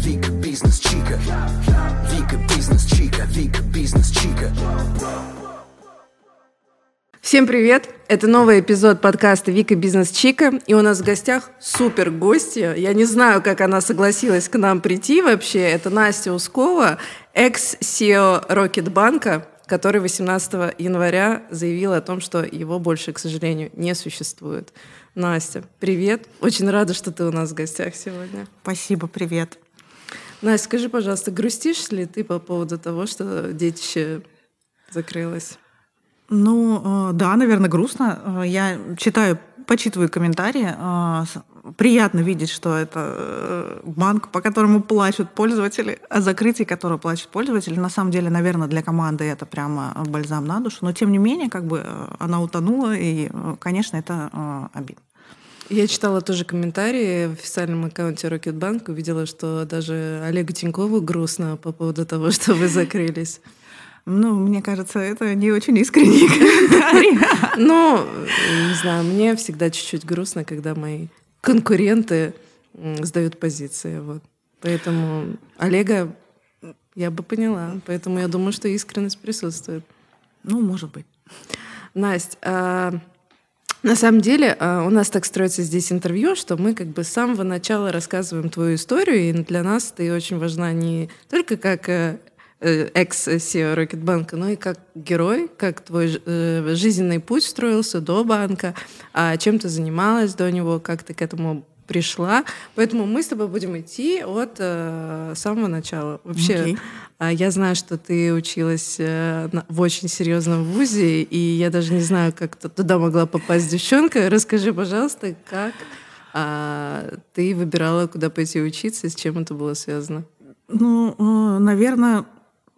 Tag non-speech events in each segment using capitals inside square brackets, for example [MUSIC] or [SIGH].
Вика бизнес чика. Вика бизнес чика. Вика бизнес чика. Всем привет! Это новый эпизод подкаста «Вика Бизнес Чика». И у нас в гостях супер гостья. Я не знаю, как она согласилась к нам прийти вообще. Это Настя Ускова, экс-CEO Рокетбанка, который 18 января заявил о том, что его больше, к сожалению, не существует. Настя, привет. Очень рада, что ты у нас в гостях сегодня. Спасибо, привет. Настя, скажи, пожалуйста, грустишь ли ты по поводу того, что детище закрылось? Ну, э, да, наверное, грустно. Э, я читаю, почитываю комментарии. Э, приятно видеть, что это банк, по которому плачут пользователи, о закрытии которого плачут пользователи. На самом деле, наверное, для команды это прямо бальзам на душу. Но, тем не менее, как бы она утонула, и, конечно, это обидно. Я читала тоже комментарии в официальном аккаунте Рокетбанк, увидела, что даже Олегу Тинькову грустно по поводу того, [LAUGHS] что вы закрылись. Ну, мне кажется, это не очень искренний [LAUGHS] комментарий. Ну, не знаю, мне всегда чуть-чуть грустно, когда мои конкуренты сдают позиции. Вот. Поэтому Олега я бы поняла. Поэтому я думаю, что искренность присутствует. Ну, может быть. Настя, а, на самом деле а, у нас так строится здесь интервью, что мы как бы с самого начала рассказываем твою историю, и для нас ты очень важна не только как э, Э, экс-CEO Рокетбанка, но и как герой, как твой э, жизненный путь строился до банка, а чем ты занималась до него, как ты к этому пришла. Поэтому мы с тобой будем идти от э, самого начала. Вообще, okay. я знаю, что ты училась э, в очень серьезном вузе, и я даже не знаю, как туда могла попасть девчонка. Расскажи, пожалуйста, как э, ты выбирала, куда пойти учиться, с чем это было связано? Ну, э, наверное,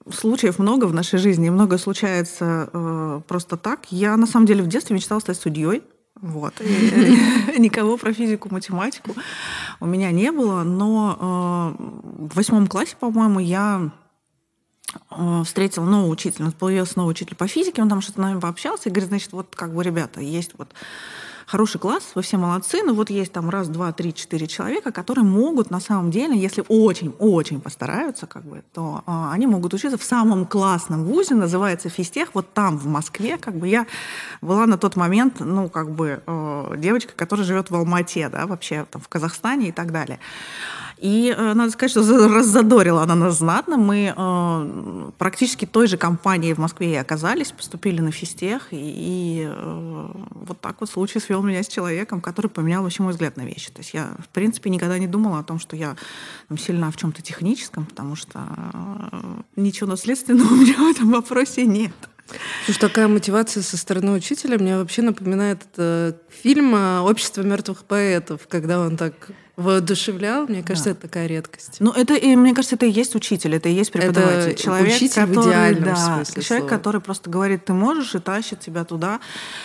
случаев много в нашей жизни, много случается э, просто так. Я на самом деле в детстве мечтала стать судьей. Вот. [LAUGHS] Никого про физику, математику у меня не было, но э, в восьмом классе, по-моему, я э, встретила нового учителя, появился новый учитель по физике, он там что-то с нами пообщался и говорит, значит, вот как бы, ребята, есть вот хороший класс, вы все молодцы, но вот есть там раз, два, три, четыре человека, которые могут на самом деле, если очень-очень постараются, как бы, то э, они могут учиться в самом классном вузе, называется физтех, вот там, в Москве, как бы я была на тот момент, ну, как бы, э, девочка, которая живет в Алмате, да, вообще там в Казахстане и так далее. И э, надо сказать, что раззадорила она нас знатно. Мы э, практически той же компанией в Москве и оказались, поступили на физтех. И, и э, вот так вот случай свел меня с человеком, который поменял вообще мой взгляд на вещи. То есть я, в принципе, никогда не думала о том, что я там, сильна в чем-то техническом, потому что э, ничего наследственного [LAUGHS] у меня в этом вопросе нет. Слушай, такая мотивация со стороны учителя мне вообще напоминает это фильм «Общество мертвых поэтов», когда он так воодушевлял, мне кажется, да. это такая редкость. Ну, это, и, мне кажется, это и есть учитель, это и есть преподаватель. Это человек, учитель который, в идеальном да, смысле Человек, слова. который просто говорит, ты можешь, и тащит тебя туда.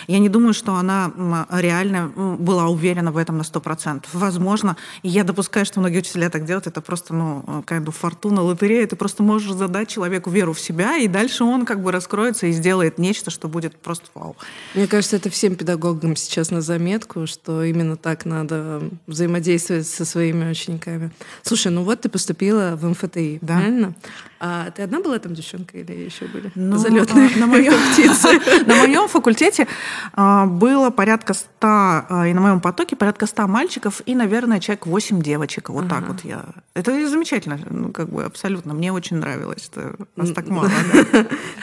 Я не думаю, что она реально была уверена в этом на сто процентов. Возможно, и я допускаю, что многие учителя так делают, это просто, ну, kind of фортуна, лотерея. Ты просто можешь задать человеку веру в себя, и дальше он как бы раскроется и сделает нечто, что будет просто вау. Мне кажется, это всем педагогам сейчас на заметку, что именно так надо взаимодействовать со своими учениками. Слушай, ну вот ты поступила в МФТИ, да. правильно? А ты одна была там девчонка или еще были ну, залетные а, на моем? [LAUGHS] [LAUGHS] На моем факультете а, было порядка ста, а, и на моем потоке порядка ста мальчиков и, наверное, человек восемь девочек. Вот так вот я. Это замечательно, ну как бы абсолютно. Мне очень нравилось. Это нас так мало.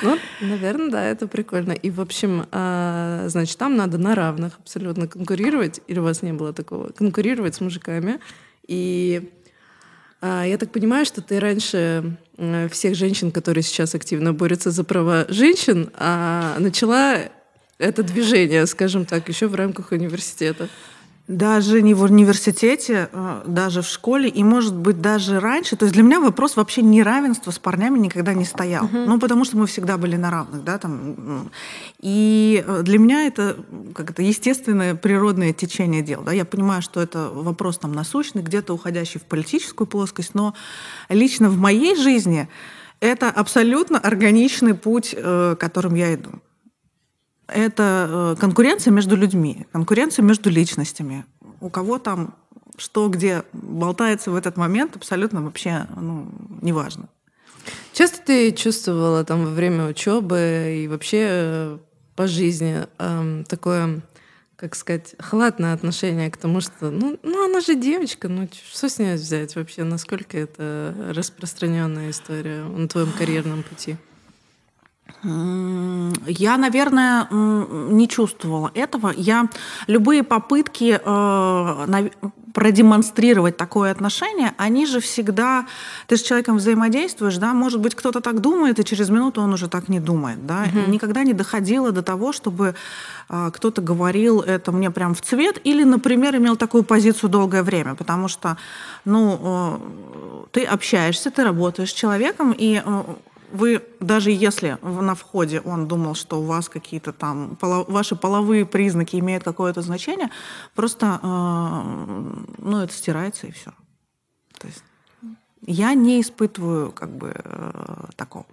Ну, наверное, да, это прикольно. И в общем, значит, там надо на равных абсолютно конкурировать. Или у вас не было такого? Конкурировать с мужиками. И я так понимаю, что ты раньше Э, всех женщин, которые сейчас активно борются за права женщин, а начала это движение, скажем так, еще в рамках университета. Даже не в университете, а, даже в школе, и, может быть, даже раньше. То есть для меня вопрос вообще неравенства с парнями никогда не стоял. Uh-huh. Ну, потому что мы всегда были на равных, да, там. И э, для меня это как это естественное природное течение дел. Да? Я понимаю, что это вопрос там насущный, где-то уходящий в политическую плоскость, но лично в моей жизни это абсолютно органичный путь, э, которым я иду это э, конкуренция между людьми, конкуренция между личностями. У кого там что где болтается в этот момент, абсолютно вообще ну, неважно. Часто ты чувствовала там во время учебы и вообще э, по жизни эм, такое, как сказать, халатное отношение к тому, что, ну, ну она же девочка, ну что с ней взять вообще, насколько это распространенная история на твоем карьерном пути? Я, наверное, не чувствовала этого. Я любые попытки э, продемонстрировать такое отношение, они же всегда, ты с человеком взаимодействуешь, да, может быть, кто-то так думает, и через минуту он уже так не думает, да. Угу. Никогда не доходило до того, чтобы э, кто-то говорил это мне прям в цвет, или, например, имел такую позицию долгое время, потому что, ну, э, ты общаешься, ты работаешь с человеком, и вы, даже если на входе он думал, что у вас какие-то там, поло, ваши половые признаки имеют какое-то значение, просто, э, ну, это стирается и все. То есть я не испытываю как бы э, такого.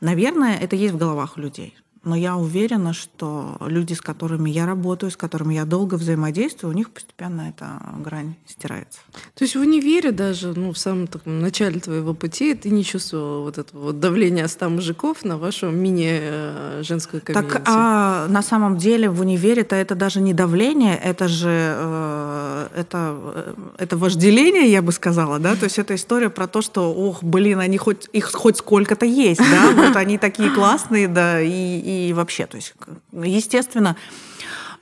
Наверное, это есть в головах у людей но я уверена, что люди, с которыми я работаю, с которыми я долго взаимодействую, у них постепенно эта грань стирается. То есть в универе даже, ну, в самом таком начале твоего пути ты не чувствовала вот этого вот давления 100 мужиков на вашу мини-женскую комьюнити? Так, а на самом деле в универе-то это даже не давление, это же э, это, э, это вожделение, я бы сказала, да, то есть это история про то, что, ох, блин, они хоть, их хоть сколько-то есть, да, вот они такие классные, да, и и вообще, то есть, естественно,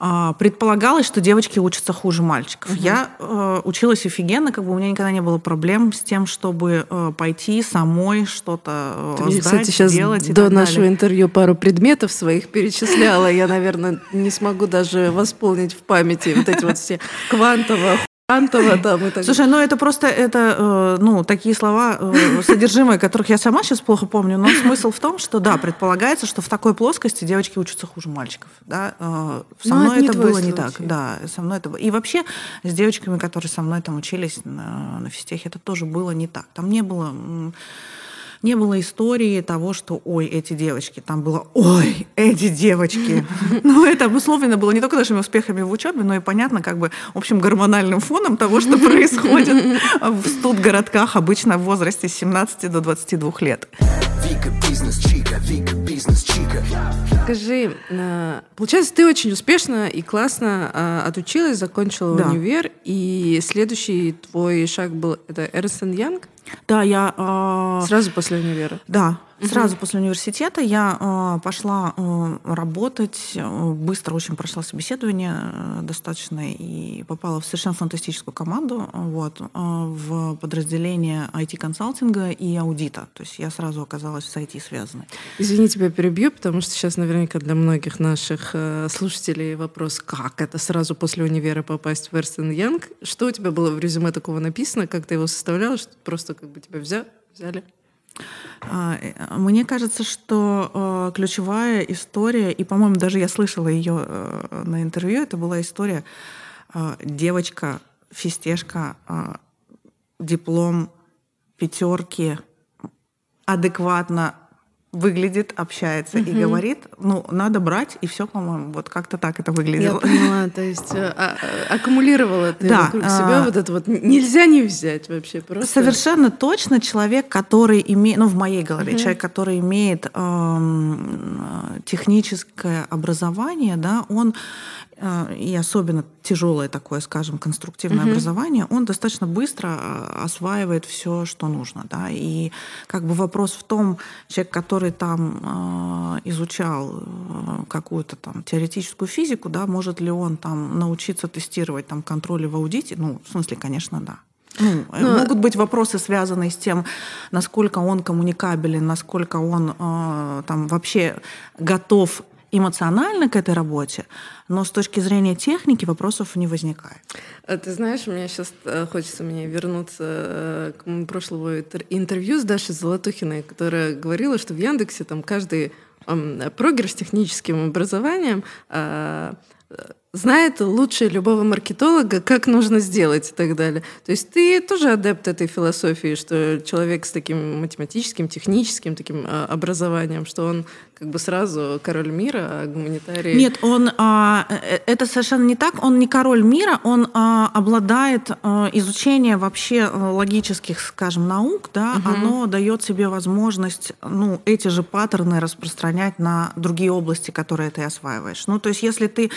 а, предполагалось, что девочки учатся хуже мальчиков. Угу. Я э, училась офигенно, как бы у меня никогда не было проблем с тем, чтобы э, пойти самой что-то э, сдать, кстати, сейчас делать. До нашего далее. интервью пару предметов своих перечисляла. Я, наверное, не смогу даже восполнить в памяти вот эти вот все квантово Антова там и так Слушай, ну это просто это, э, ну, такие слова, э, содержимое которых я сама сейчас плохо помню, но смысл в том, что да, предполагается, что в такой плоскости девочки учатся хуже мальчиков. Да? Э, со но мной это, это было случай. не так. Да, со мной это было. И вообще с девочками, которые со мной там учились на, на физтехе, это тоже было не так. Там не было не было истории того, что ой, эти девочки. Там было ой, эти девочки. [LAUGHS] Ну, это обусловлено было не только нашими успехами в учебе, но и понятно, как бы общим гормональным фоном того, что [LAUGHS] происходит в студгородках обычно в возрасте с 17 до 22 лет. Вика бизнес чика, Вика бизнес чика. Скажи, э, получается, ты очень успешно и классно э, отучилась, закончила да. универ, и следующий твой шаг был это Эрнстен Янг? Да, я... Э, Сразу после универа? Да, Угу. Сразу после университета я э, пошла э, работать, э, быстро очень прошла собеседование э, достаточно и попала в совершенно фантастическую команду вот, э, в подразделение IT-консалтинга и аудита. То есть я сразу оказалась с IT связанной. Извини, тебя перебью, потому что сейчас наверняка для многих наших э, слушателей вопрос, как это сразу после универа попасть в Эрстен Янг? Что у тебя было в резюме такого написано? Как ты его составляла? Что просто как бы тебя взяли? взяли? А, э, мне кажется, что э, ключевая история, и, по-моему, даже я слышала ее э, на интервью, это была история девочка, фистешка, диплом пятерки, адекватно выглядит, общается угу. и говорит, ну, надо брать, и все, по-моему, вот как-то так это выглядело. Я поняла, то есть а, а, аккумулировала ты да, вокруг себя а, вот это вот, нельзя не взять вообще просто. Совершенно точно человек, который имеет, ну, в моей голове, угу. человек, который имеет э, техническое образование, да, он Э, и особенно тяжелое такое, скажем, конструктивное mm-hmm. образование, он достаточно быстро э, осваивает все, что нужно. Да? И как бы вопрос в том, человек, который там э, изучал э, какую-то там теоретическую физику, да, может ли он там научиться тестировать там контроли в аудите? Ну, в смысле, конечно, да. Ну, Но... Могут быть вопросы, связанные с тем, насколько он коммуникабелен, насколько он э, там вообще готов эмоционально к этой работе, но с точки зрения техники вопросов не возникает. А ты знаешь, у меня сейчас э, хочется мне вернуться э, к прошлому интервью с Дашей Золотухиной, которая говорила, что в Яндексе там каждый прогер с техническим образованием а, знает лучше любого маркетолога, как нужно сделать и так далее. То есть ты тоже адепт этой философии, что человек с таким математическим, техническим таким а, образованием, что он как бы сразу король мира, а гуманитарий... Нет, он а, э, это совершенно не так. Он не король мира, он а, обладает а, изучением вообще а, логических, скажем, наук, да, угу. оно дает себе возможность, ну, эти же паттерны распространять на другие области, которые ты осваиваешь. Ну, то есть, если ты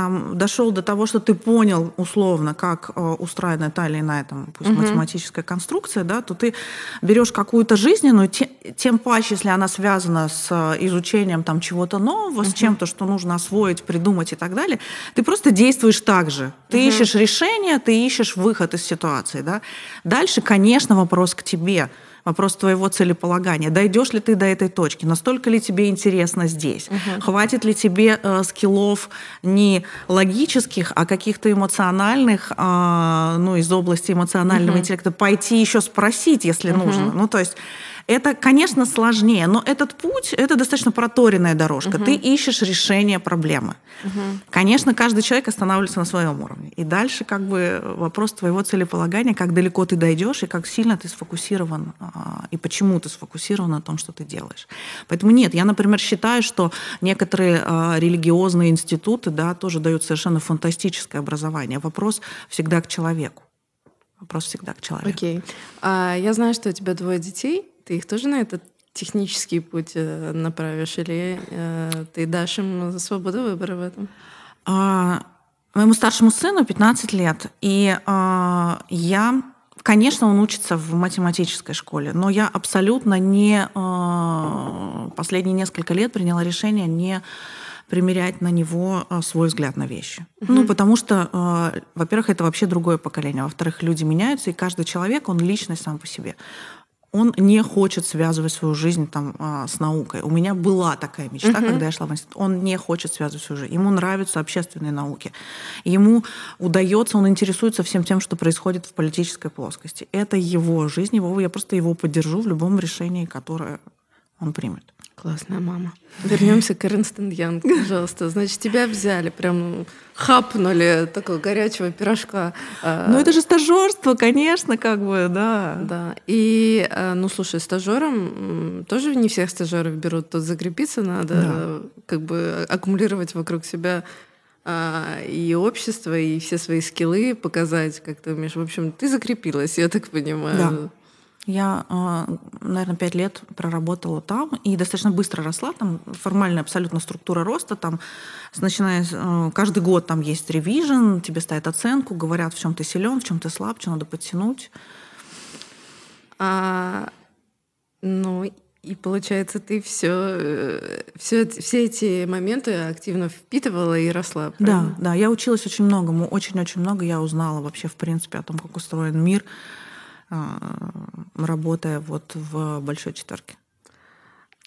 там дошел до того, что ты понял условно, как а, устроена та или иная там, пусть угу. математическая конструкция, да, то ты берешь какую-то жизненную, тем, тем паче, если она связана с изучением там чего-то нового, uh-huh. с чем-то, что нужно освоить, придумать и так далее, ты просто действуешь так же. Ты uh-huh. ищешь решение, ты ищешь выход из ситуации. Да? Дальше, конечно, вопрос к тебе вопрос твоего целеполагания. Дойдешь ли ты до этой точки? Настолько ли тебе интересно здесь? Угу. Хватит ли тебе э, скиллов не логических, а каких-то эмоциональных, э, ну, из области эмоционального угу. интеллекта, пойти еще спросить, если угу. нужно? Ну, то есть это, конечно, сложнее, но этот путь — это достаточно проторенная дорожка. Угу. Ты ищешь решение проблемы. Угу. Конечно, каждый человек останавливается на своем уровне. И дальше как бы вопрос твоего целеполагания, как далеко ты дойдешь и как сильно ты сфокусирован, а, и почему ты сфокусирован на том, что ты делаешь. Поэтому нет, я, например, считаю, что некоторые а, религиозные институты да, тоже дают совершенно фантастическое образование. Вопрос всегда к человеку. Вопрос всегда к человеку. Окей. Okay. А, я знаю, что у тебя двое детей. Ты их тоже на этот технический путь э, направишь, или э, ты дашь им свободу выбора в этом? А, моему старшему сыну 15 лет, и а, я Конечно, он учится в математической школе, но я абсолютно не а, последние несколько лет приняла решение не примерять на него а, свой взгляд на вещи. Угу. Ну, потому что, а, во-первых, это вообще другое поколение, во-вторых, люди меняются, и каждый человек, он личность сам по себе он не хочет связывать свою жизнь там, а, с наукой. У меня была такая мечта, uh-huh. когда я шла в институт. Он не хочет связывать свою жизнь. Ему нравятся общественные науки. Ему удается, он интересуется всем тем, что происходит в политической плоскости. Это его жизнь, его, я просто его поддержу в любом решении, которое он примет. Классная мама. [LAUGHS] Вернемся к Эрнстен Янг, пожалуйста. Значит, тебя взяли, прям хапнули такого горячего пирожка. А. Ну, это же стажерство, конечно, как бы, да. Да. И, а, ну, слушай, стажером тоже не всех стажеров берут. Тут закрепиться надо, да. как бы аккумулировать вокруг себя а, и общество, и все свои скиллы показать, как ты умеешь. В общем, ты закрепилась, я так понимаю. Да. Я, а, наверное, пять лет проработала там и достаточно быстро росла. Там формальная абсолютно структура роста. Там, начиная а, каждый год там есть ревизион, тебе ставят оценку, говорят, в чем ты силен, в чем ты слаб, что надо подтянуть. А, ну, и получается, ты все, все, все эти моменты активно впитывала и росла. Правильно? Да, да. Я училась очень многому, очень-очень много я узнала вообще, в принципе, о том, как устроен мир работая вот в большой четверке.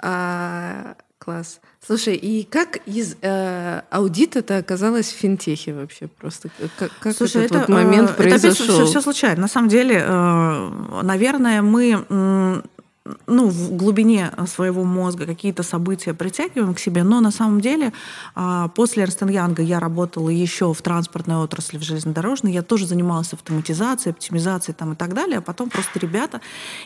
А, класс. Слушай, и как из э, аудита это оказалось в финтехе вообще просто? Как, как Слушай, этот это, вот момент э, произошел? Это все, все случайно. На самом деле, э, наверное, мы ну, в глубине своего мозга какие-то события притягиваем к себе, но на самом деле а, после Эрнстен Янга я работала еще в транспортной отрасли, в железнодорожной, я тоже занималась автоматизацией, оптимизацией там и так далее, а потом просто ребята,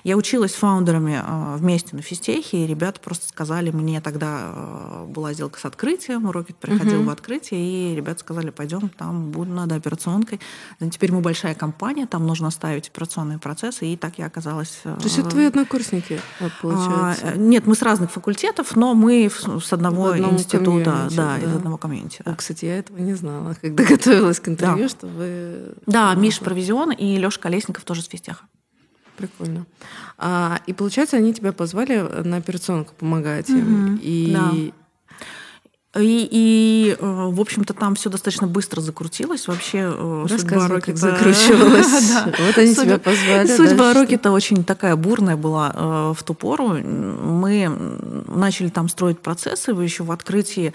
я училась с фаундерами а, вместе на физтехе, и ребята просто сказали мне, тогда а, была сделка с открытием, Рокет приходил uh-huh. в открытие, и ребята сказали, пойдем, там будет надо операционкой. Теперь мы большая компания, там нужно ставить операционные процессы, и так я оказалась... То есть это твои однокурсники? Однокурсники, получается? А, нет, мы с разных факультетов, но мы с одного института, да, да, из одного комьюнити. Да. О, кстати, я этого не знала, когда [LAUGHS] готовилась к интервью, да. что вы... Да, Миша Провизион и Леша Колесников тоже с физтеха. Прикольно. А, и получается, они тебя позвали на операционку помогать им. Угу, и да. И, и, э, в общем-то, там все достаточно быстро закрутилось. Вообще э, судьба Рокета... закручивалась. [LAUGHS] Вот они тебя позвали. Судьба Рокета очень такая бурная была э, в ту пору. Мы начали там строить процессы. Еще в открытии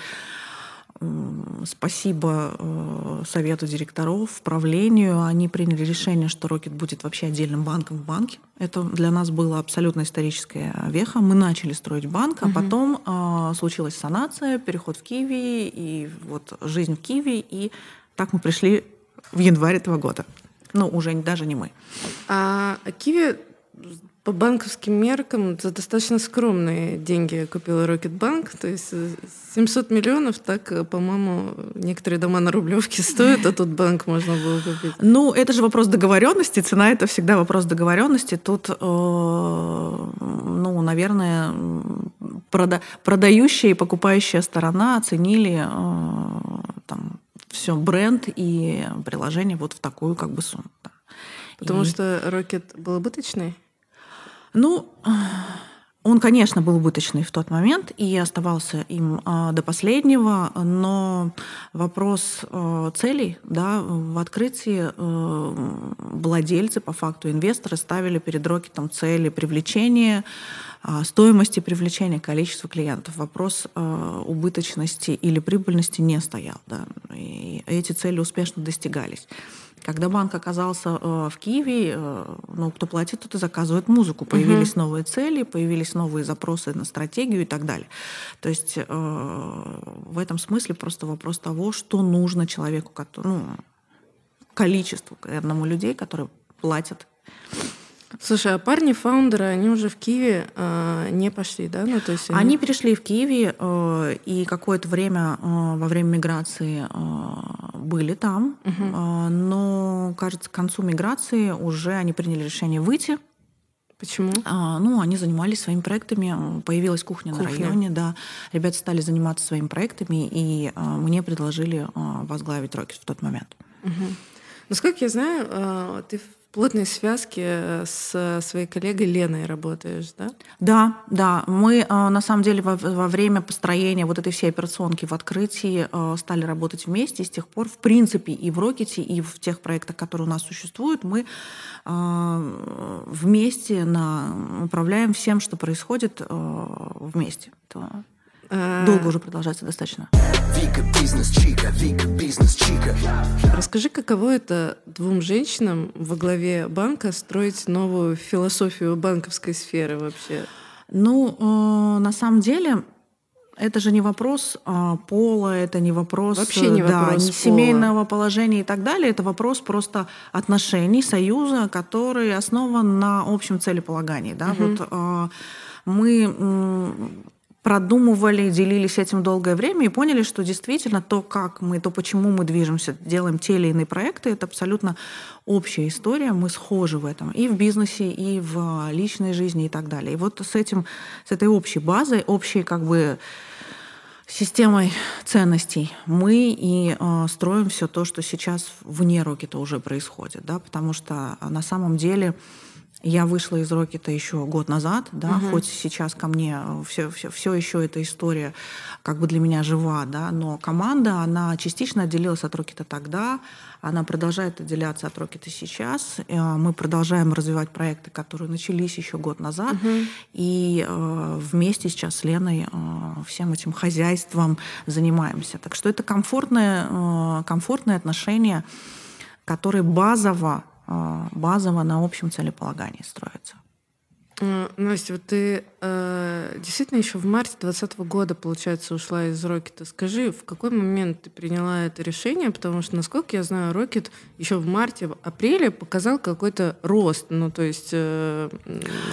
Спасибо э, совету директоров, правлению. Они приняли решение, что Рокет будет вообще отдельным банком в банке. Это для нас было абсолютно историческая веха. Мы начали строить банк, а угу. потом э, случилась санация, переход в Киви и вот жизнь в Киви. И так мы пришли в январе этого года. Ну, уже даже не мы. А Киви по банковским меркам за достаточно скромные деньги купила Рокетбанк. То есть 700 э, миллионов, так, э, по-моему, некоторые дома на Рублевке [LAUGHS] стоят, а тут банк можно было купить. Ну, это же вопрос договоренности. Цена — это всегда вопрос договоренности. Тут, э, ну, наверное, прода продающая и покупающая сторона оценили там, все бренд и приложение вот в такую как бы сумму. Потому и... что Рокет был убыточный? Ну, [SIGHS] он, конечно, был убыточный в тот момент и оставался им а, до последнего, но вопрос а, целей да, в открытии а, владельцы, по факту инвесторы, ставили перед Рокетом цели привлечения стоимости привлечения количества клиентов. Вопрос убыточности или прибыльности не стоял. Да, и эти цели успешно достигались. Когда банк оказался э, в Киеве, э, ну, кто платит, тот и заказывает музыку. Появились угу. новые цели, появились новые запросы на стратегию и так далее. То есть э, в этом смысле просто вопрос того, что нужно человеку, ну, количеству одному людей, которые платят Слушай, а парни фаундеры, они уже в Киеве э, не пошли, да? Ну, то есть они... они перешли в Киеве э, и какое-то время э, во время миграции э, были там, угу. э, но, кажется, к концу миграции уже они приняли решение выйти. Почему? А, ну, они занимались своими проектами, появилась кухня, кухня. на районе, да. Ребята стали заниматься своими проектами, и а, мне предложили а, возглавить Рокет в тот момент. Угу. Насколько я знаю, а, ты плотной связке э, с своей коллегой Леной работаешь, да? Да, да. Мы э, на самом деле во, во время построения вот этой всей операционки в открытии э, стали работать вместе. И с тех пор, в принципе, и в Рокете, и в тех проектах, которые у нас существуют, мы вместе на, управляем всем, что происходит вместе. А. Долго уже продолжается достаточно. Вика бизнес чика, Вика бизнес чика. Расскажи, каково это двум женщинам во главе банка строить новую философию банковской сферы вообще? Ну, э, на самом деле, это же не вопрос а, пола, это не вопрос, Вообще не да, вопрос не семейного положения и так далее. Это вопрос просто отношений, союза, который основан на общем целеполагании. Да? Угу. Вот, а, мы продумывали, делились этим долгое время и поняли, что действительно то, как мы, то, почему мы движемся, делаем те или иные проекты, это абсолютно общая история, мы схожи в этом и в бизнесе, и в личной жизни и так далее. И вот с этим, с этой общей базой, общей как бы системой ценностей мы и э, строим все то, что сейчас вне Рокета уже происходит, да, потому что на самом деле я вышла из Рокета еще год назад, да, угу. хоть сейчас ко мне все, все, все еще эта история как бы для меня жива, да, но команда, она частично отделилась от Рокета тогда, она продолжает отделяться от Рокета сейчас. Э, мы продолжаем развивать проекты, которые начались еще год назад, угу. и э, вместе сейчас с Леной э, всем этим хозяйством занимаемся. Так что это комфортное, э, комфортное отношение, которое базово базово на общем целеполагании строится. А, Настя, вот ты э, действительно еще в марте 2020 года, получается, ушла из Рокета. Скажи, в какой момент ты приняла это решение? Потому что, насколько я знаю, Рокет еще в марте-апреле показал какой-то рост, ну, то есть э,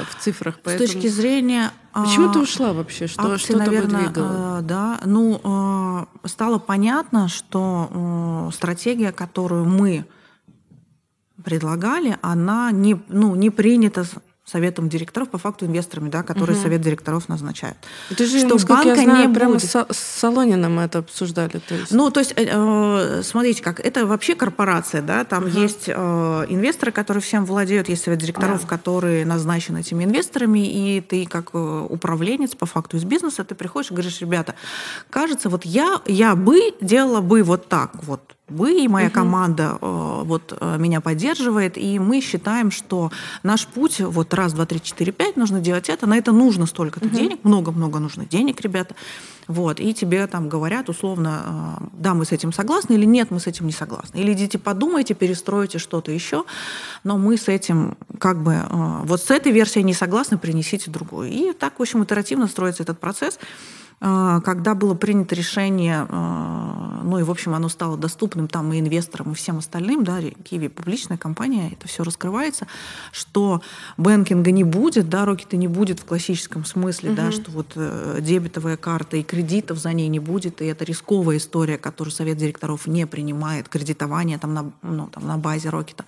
в цифрах. Поэтому... С точки зрения... Почему ты ушла вообще? Что, акции, что наверное, двигало? Э, да, ну, э, стало понятно, что э, стратегия, которую мы предлагали, она не, ну, не принята советом директоров, по факту инвесторами, да, которые угу. совет директоров назначают. Это же, что банка я знаю, не прямо будет... с Солониным это обсуждали. То есть. Ну, то есть, э, э, смотрите, как это вообще корпорация, да, там угу. есть э, инвесторы, которые всем владеют, есть совет директоров, да. которые назначены этими инвесторами, и ты как э, управленец по факту из бизнеса, ты приходишь и говоришь, ребята, кажется, вот я, я бы делала бы вот так вот, вы и моя угу. команда э, вот э, меня поддерживает, и мы считаем, что наш путь вот раз, два, три, четыре, пять нужно делать это, на это нужно столько-то угу. денег, много-много нужно денег, ребята, вот, и тебе там говорят условно, э, да, мы с этим согласны, или нет, мы с этим не согласны, или идите подумайте, перестройте что-то еще, но мы с этим как бы вот с этой версией не согласны, принесите другую, и так в общем итеративно строится этот процесс. А, когда было принято решение, а, ну и, в общем, оно стало доступным там и инвесторам, и всем остальным, да, Киви публичная компания, это все раскрывается, что бэнкинга не будет, да, Рокета не будет в классическом смысле, угу. да, что вот э, дебетовая карта и кредитов за ней не будет, и это рисковая история, которую совет директоров не принимает, кредитование там на, ну, там, на базе Рокета.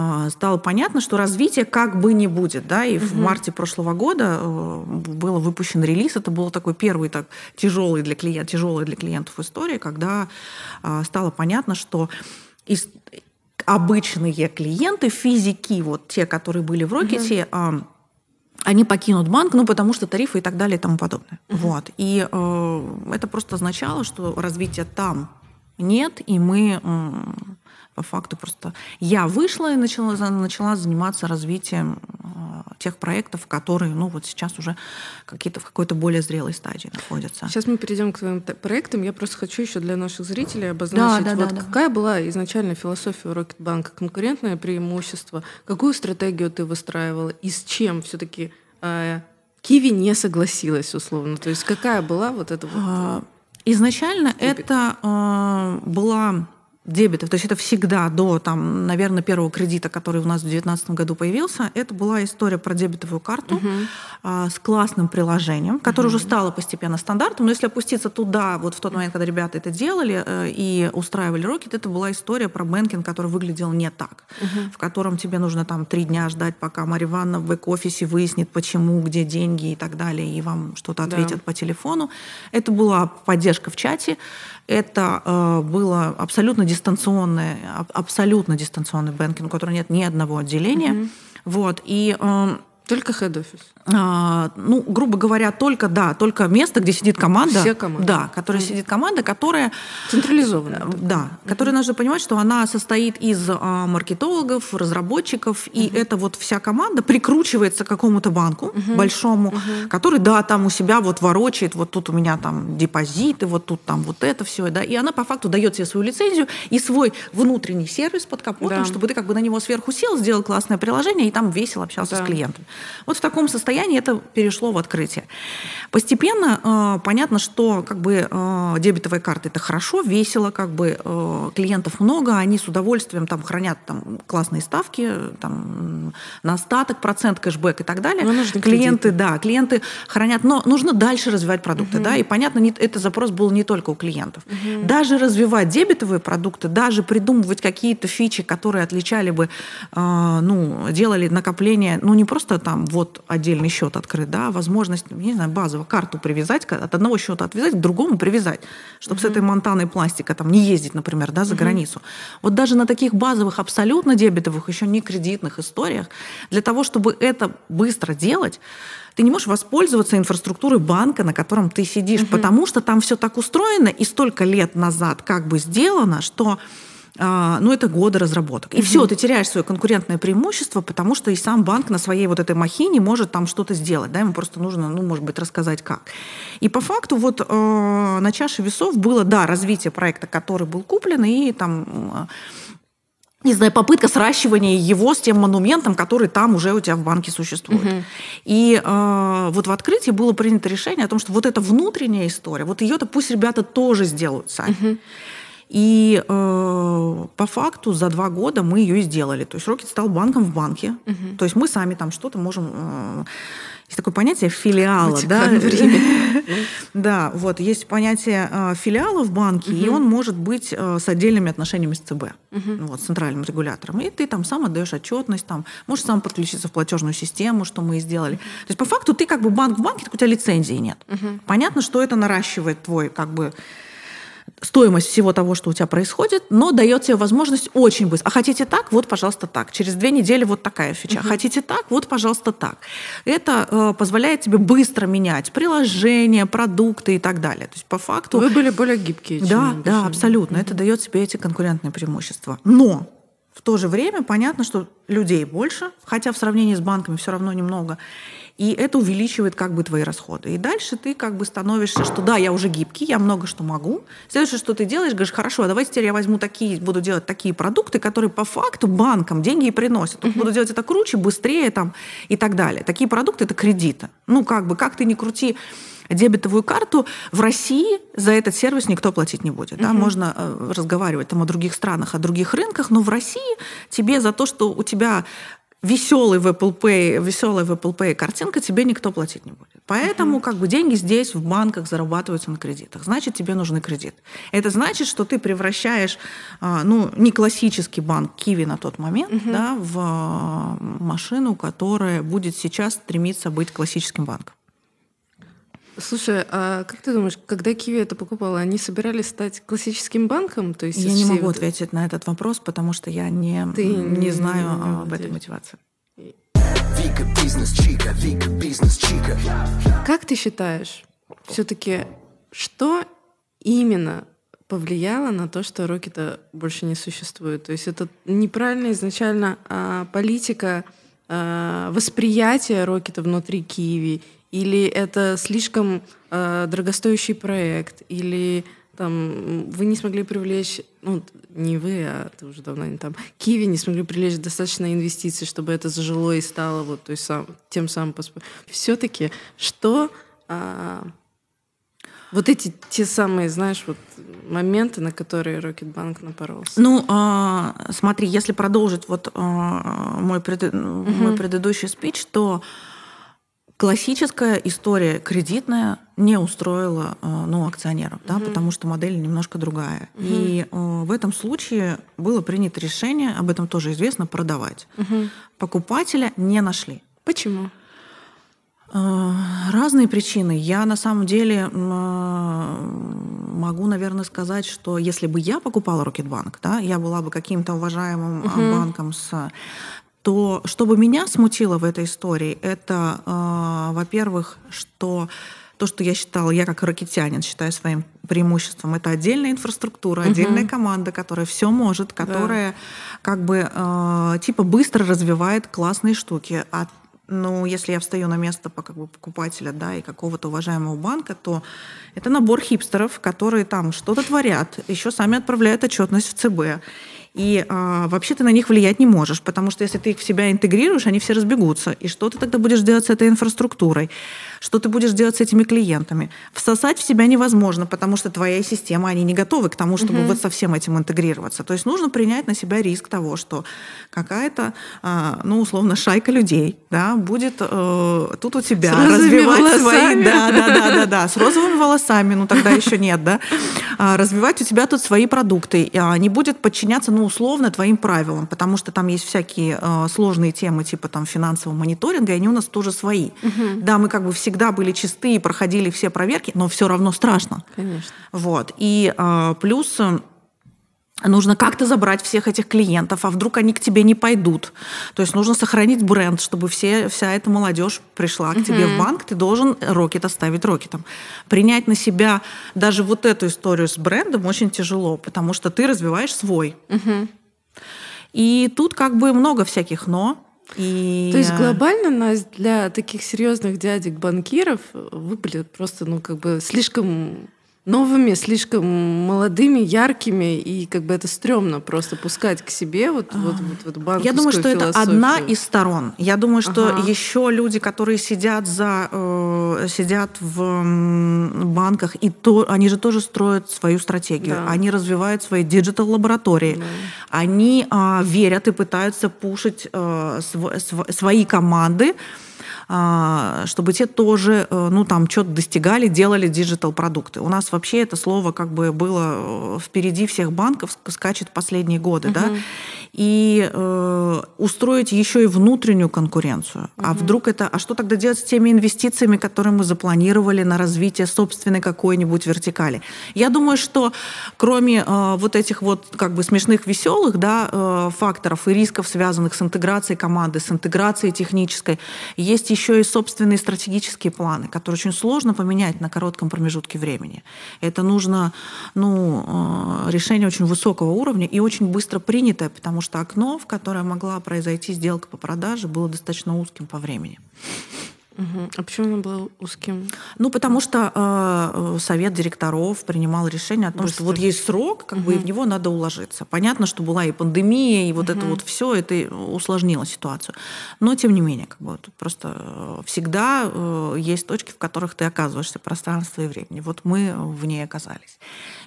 А, стало понятно, что развития как бы не будет. Да? И угу. в марте прошлого года э, был выпущен релиз. Это был такой первый так, тяжелый, для клиент, тяжелый для клиентов история, когда а, стало понятно, что из, обычные клиенты, физики, вот те, которые были в Рокете, угу они покинут банк, ну, потому что тарифы и так далее и тому подобное. Uh-huh. Вот. И э, это просто означало, что развития там нет, и мы по факту просто я вышла и начала, начала заниматься развитием э, тех проектов, которые, ну, вот сейчас уже какие-то в какой-то более зрелой стадии находятся. Сейчас мы перейдем к твоим проектам. Я просто хочу еще для наших зрителей обозначить, да, да, вот да, какая да. была изначально философия Рокетбанка, конкурентное преимущество, какую стратегию ты выстраивала и с чем все-таки э, Киви не согласилась условно. То есть какая была вот эта вот... А, изначально Дебет. это э, была дебетов, то есть это всегда до, там, наверное, первого кредита, который у нас в 2019 году появился, это была история про дебетовую карту угу. а, с классным приложением, которое угу. уже стало постепенно стандартом. Но если опуститься туда, вот в тот момент, когда ребята это делали э, и устраивали Рокет, это была история про banking, который выглядел не так, угу. в котором тебе нужно там три дня ждать, пока Марья Ивановна в бэк-офисе выяснит, почему, где деньги и так далее, и вам что-то ответят да. по телефону. Это была поддержка в чате, это э, было абсолютно дистанционное, абсолютно дистанционный banking, у которого нет ни одного отделения. Mm-hmm. Вот, и э, только head office. А, ну, грубо говоря, только, да, только место, где сидит команда. Все команды. Да, которая сидит команда, которая... Централизованная. Э, да, mm-hmm. которая нужно понимать, что она состоит из а, маркетологов, разработчиков, mm-hmm. и эта вот вся команда прикручивается к какому-то банку mm-hmm. большому, mm-hmm. который, да, там у себя вот ворочает, вот тут у меня там депозиты, вот тут там вот это все, да, и она по факту дает себе свою лицензию и свой внутренний сервис под капотом, да. чтобы ты как бы на него сверху сел, сделал классное приложение и там весело общался да. с клиентом. Вот в таком состоянии это перешло в открытие. Постепенно э, понятно, что как бы э, дебетовая карта это хорошо, весело, как бы э, клиентов много, они с удовольствием там хранят там классные ставки, там на остаток, процент кэшбэк и так далее. Но нужны клиенты, кредиты. да, клиенты хранят, но нужно дальше развивать продукты, угу. да, и понятно, не, это запрос был не только у клиентов. Угу. Даже развивать дебетовые продукты, даже придумывать какие-то фичи, которые отличали бы, э, ну, делали накопление, ну, не просто там вот отдельный счет открыть, да, возможность, не знаю, базово карту привязать, от одного счета отвязать к другому привязать, чтобы uh-huh. с этой монтаной пластика там не ездить, например, да, за uh-huh. границу. Вот даже на таких базовых, абсолютно дебетовых, еще не кредитных историях, для того, чтобы это быстро делать, ты не можешь воспользоваться инфраструктурой банка, на котором ты сидишь, угу. потому что там все так устроено и столько лет назад как бы сделано, что ну, это годы разработок. И все, ты теряешь свое конкурентное преимущество, потому что и сам банк на своей вот этой махине может там что-то сделать, да, ему просто нужно, ну, может быть, рассказать как. И по факту вот э, на чаше весов было, да, развитие проекта, который был куплен, и там не знаю, попытка сращивания его с тем монументом, который там уже у тебя в банке существует. Угу. И э, вот в открытии было принято решение о том, что вот эта внутренняя история, вот ее-то пусть ребята тоже сделают сами. Угу. И э, по факту за два года мы ее и сделали. То есть Рокет стал банком в банке. Угу. То есть мы сами там что-то можем... Э, есть такое понятие филиала, да? [LAUGHS] [LAUGHS] Да, вот есть понятие э, филиала в банке, угу. и он может быть э, с отдельными отношениями с ЦБ, угу. вот, с центральным регулятором. И ты там сам отдаешь отчетность, там, можешь сам подключиться в платежную систему, что мы и сделали. То есть по факту ты как бы банк в банке, так у тебя лицензии нет. Угу. Понятно, что это наращивает твой как бы стоимость всего того, что у тебя происходит, но дает тебе возможность очень быстро. А хотите так? Вот, пожалуйста, так. Через две недели вот такая фича. Угу. Хотите так? Вот, пожалуйста, так. Это э, позволяет тебе быстро менять приложения, продукты и так далее. То есть по факту... Вы были более гибкие. Да, да, абсолютно. Угу. Это дает тебе эти конкурентные преимущества. Но в то же время понятно, что людей больше, хотя в сравнении с банками все равно немного. И это увеличивает как бы твои расходы. И дальше ты как бы становишься, что да, я уже гибкий, я много что могу. Следующее, что ты делаешь, говоришь, хорошо, а давайте теперь я возьму такие, буду делать такие продукты, которые по факту банкам деньги и приносят. Uh-huh. Буду делать это круче, быстрее там и так далее. Такие продукты — это кредиты. Ну, как бы, как ты не крути, дебетовую карту в России за этот сервис никто платить не будет. Да? Можно э, разговаривать там о других странах, о других рынках, но в России тебе за то, что у тебя веселый в Apple Pay, веселая в Apple Pay картинка, тебе никто платить не будет. Поэтому как бы деньги здесь в банках зарабатываются на кредитах. Значит, тебе нужен кредит. Это значит, что ты превращаешь, а, ну, не классический банк Киви на тот момент, uh-huh. да, в а, машину, которая будет сейчас стремиться быть классическим банком. Слушай, а как ты думаешь, когда Киви это покупала, они собирались стать классическим банком? То есть я не могу вот... ответить на этот вопрос, потому что я не, ты не знаю не, не об этой мотивации. Вика бизнес чика, Вика бизнес чика. Как ты считаешь, все-таки что именно повлияло на то, что Рокета больше не существует? То есть это неправильная изначально а, политика а, восприятия Рокета внутри Киева или это слишком э, дорогостоящий проект, или там вы не смогли привлечь, ну не вы, а ты уже давно не там, Киви не смогли привлечь достаточно инвестиций, чтобы это зажило и стало вот то есть сам, тем самым все-таки что а, вот эти те самые, знаешь, вот моменты, на которые Рокетбанк напоролся. Ну, а, смотри, если продолжить вот а, мой, пред, угу. мой предыдущий спич, то Классическая история кредитная не устроила э, ну, акционеров, да, угу. потому что модель немножко другая. Угу. И э, в этом случае было принято решение, об этом тоже известно, продавать. Угу. Покупателя не нашли. Почему? Э, разные причины. Я на самом деле могу, наверное, сказать, что если бы я покупала Рокетбанк, да, я была бы каким-то уважаемым угу. банком с что бы меня смутило в этой истории, это, э, во-первых, что то, что я считала, я как ракетянин считаю своим преимуществом, это отдельная инфраструктура, угу. отдельная команда, которая все может, которая да. как бы э, типа быстро развивает классные штуки. А ну, если я встаю на место как бы, покупателя да, и какого-то уважаемого банка, то это набор хипстеров, которые там что-то творят, еще сами отправляют отчетность в ЦБ. И а, вообще ты на них влиять не можешь, потому что если ты их в себя интегрируешь, они все разбегутся. И что ты тогда будешь делать с этой инфраструктурой? Что ты будешь делать с этими клиентами? Всосать в себя невозможно, потому что твоя система, они не готовы к тому, чтобы угу. вот со всем этим интегрироваться. То есть нужно принять на себя риск того, что какая-то, а, ну, условно, шайка людей, да, будет э, тут у тебя [LAUGHS] развивать волосами. свои... Да, да, да, да, да, с розовыми [LAUGHS] волосами, ну, тогда еще нет, да. А, развивать у тебя тут свои продукты. Не будет подчиняться, ну, условно, твоим правилам, потому что там есть всякие э, сложные темы, типа там финансового мониторинга, и они у нас тоже свои. Угу. Да, мы как бы все всегда были чисты и проходили все проверки, но все равно страшно. Конечно. Вот. И э, плюс нужно как-то забрать всех этих клиентов, а вдруг они к тебе не пойдут. То есть нужно сохранить бренд, чтобы все, вся эта молодежь пришла к тебе в банк, ты должен рокет оставить рокетом. Принять на себя даже вот эту историю с брендом очень тяжело, потому что ты развиваешь свой. И тут как бы много всяких «но», и... То есть глобально нас для таких серьезных дядек-банкиров выпали просто, ну, как бы слишком новыми, слишком молодыми, яркими, и как бы это стрёмно просто пускать к себе вот, вот, вот, вот банковскую Я думаю, что философию. это одна из сторон. Я думаю, что ага. еще люди, которые сидят за э, сидят в банках, и то они же тоже строят свою стратегию. Да. Они развивают свои digital лаборатории. Да. Они э, верят и пытаются пушить э, св, св, свои команды а, чтобы те тоже, э, ну, там, что-то достигали, делали digital-продукты. У нас вообще это слово как бы было э, впереди всех банков, скачет последние годы, угу. да, и э, устроить еще и внутреннюю конкуренцию. Угу. А вдруг это, а что тогда делать с теми инвестициями, которые мы запланировали на развитие собственной какой-нибудь вертикали? Я думаю, что кроме э, вот этих вот как бы смешных, веселых, да, э, факторов и рисков, связанных с интеграцией команды, с интеграцией технической, есть еще и собственные стратегические планы, которые очень сложно поменять на коротком промежутке времени. Это нужно ну, э, решение очень высокого уровня и очень быстро принятое, потому что окно, в которое могла произойти сделка по продаже, было достаточно узким по времени. Угу. А почему он был узким? Ну, потому что э, совет директоров принимал решение о том, Быстро. что вот есть срок, как угу. бы и в него надо уложиться. Понятно, что была и пандемия, и вот угу. это вот все, это усложнило ситуацию. Но тем не менее, как бы просто э, всегда э, есть точки, в которых ты оказываешься пространство и времени. Вот мы в ней оказались.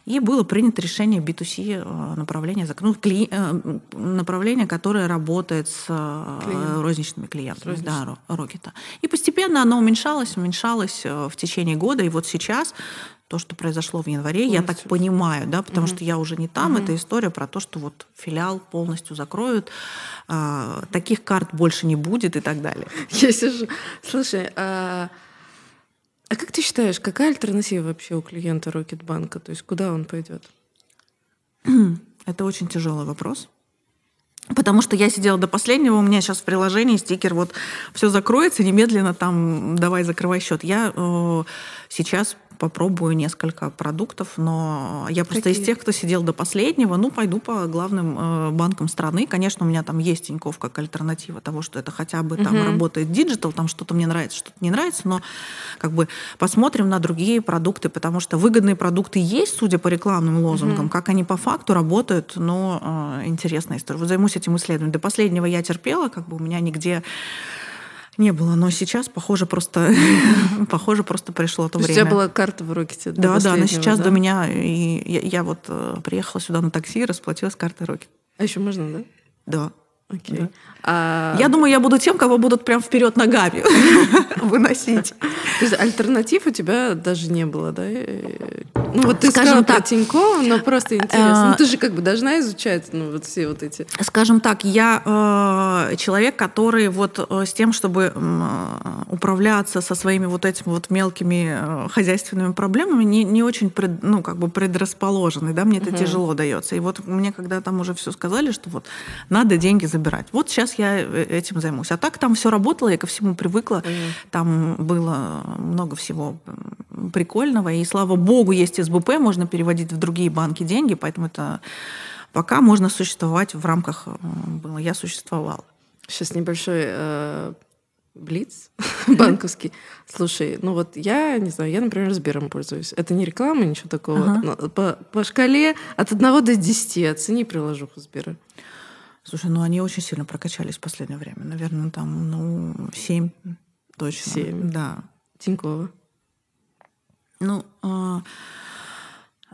И было принято решение B2C э, направление, ну, кли, э, направление, которое работает с э, Клиент. розничными клиентами, Розничный. да, Рокета. И постепенно оно уменьшалось, уменьшалось в течение года. И вот сейчас то, что произошло в январе, полностью. я так понимаю, да, потому угу. что я уже не там, угу. это история про то, что вот филиал полностью закроют, а, таких карт больше не будет и так далее. [LAUGHS] Я сижу. Слушай, а а как ты считаешь, какая альтернатива вообще у клиента Рокетбанка? То есть куда он пойдет? [CLEARS THROAT] Это очень тяжелый вопрос. Потому что я сидела до последнего, у меня сейчас в приложении стикер вот все закроется, немедленно там давай закрывай счет. Я э, сейчас попробую несколько продуктов, но я просто Какие? из тех, кто сидел до последнего, ну, пойду по главным э, банкам страны. Конечно, у меня там есть Тинькофф как альтернатива того, что это хотя бы там угу. работает digital, там что-то мне нравится, что-то не нравится, но как бы посмотрим на другие продукты, потому что выгодные продукты есть, судя по рекламным лозунгам, угу. как они по факту работают, но э, интересная история. Вот займусь этим исследованием. До последнего я терпела, как бы у меня нигде не было, но сейчас, похоже, просто, [LAUGHS] похоже, просто пришло то, то время. У тебя была карта в Рокете? Да, да, она сейчас да? до меня, и я, я вот э, приехала сюда на такси и расплатилась картой Рокет. А еще можно, да? Да. Окей. Да. А... Я думаю, я буду тем, кого будут прям вперед ногами [LAUGHS] выносить. То есть альтернатив у тебя даже не было, да? Ну вот ты Скажем так, про Тинькова, но просто интересно. Ну ты же как бы должна изучать ну, вот все вот эти... Скажем так, я э, человек, который вот э, с тем, чтобы э, управляться со своими вот этими вот мелкими э, хозяйственными проблемами, не, не очень пред, ну, как бы предрасположенный, да, мне это угу. тяжело дается. И вот мне когда там уже все сказали, что вот надо деньги забирать, вот сейчас я э, этим займусь. А так там все работало, я ко всему привыкла, угу. там было много всего прикольного, и слава богу, есть СБП, можно переводить в другие банки деньги, поэтому это пока можно существовать в рамках э, было. Я существовала. Сейчас небольшой э, блиц банковский. Слушай, ну вот я, не знаю, я, например, Сбером пользуюсь. Это не реклама, ничего такого. Ага. По, по шкале от 1 до 10 оцени приложуху Сбера. Слушай, ну они очень сильно прокачались в последнее время. Наверное, там, ну, 7 точно. 7. Да. Тинькова. Ну, а,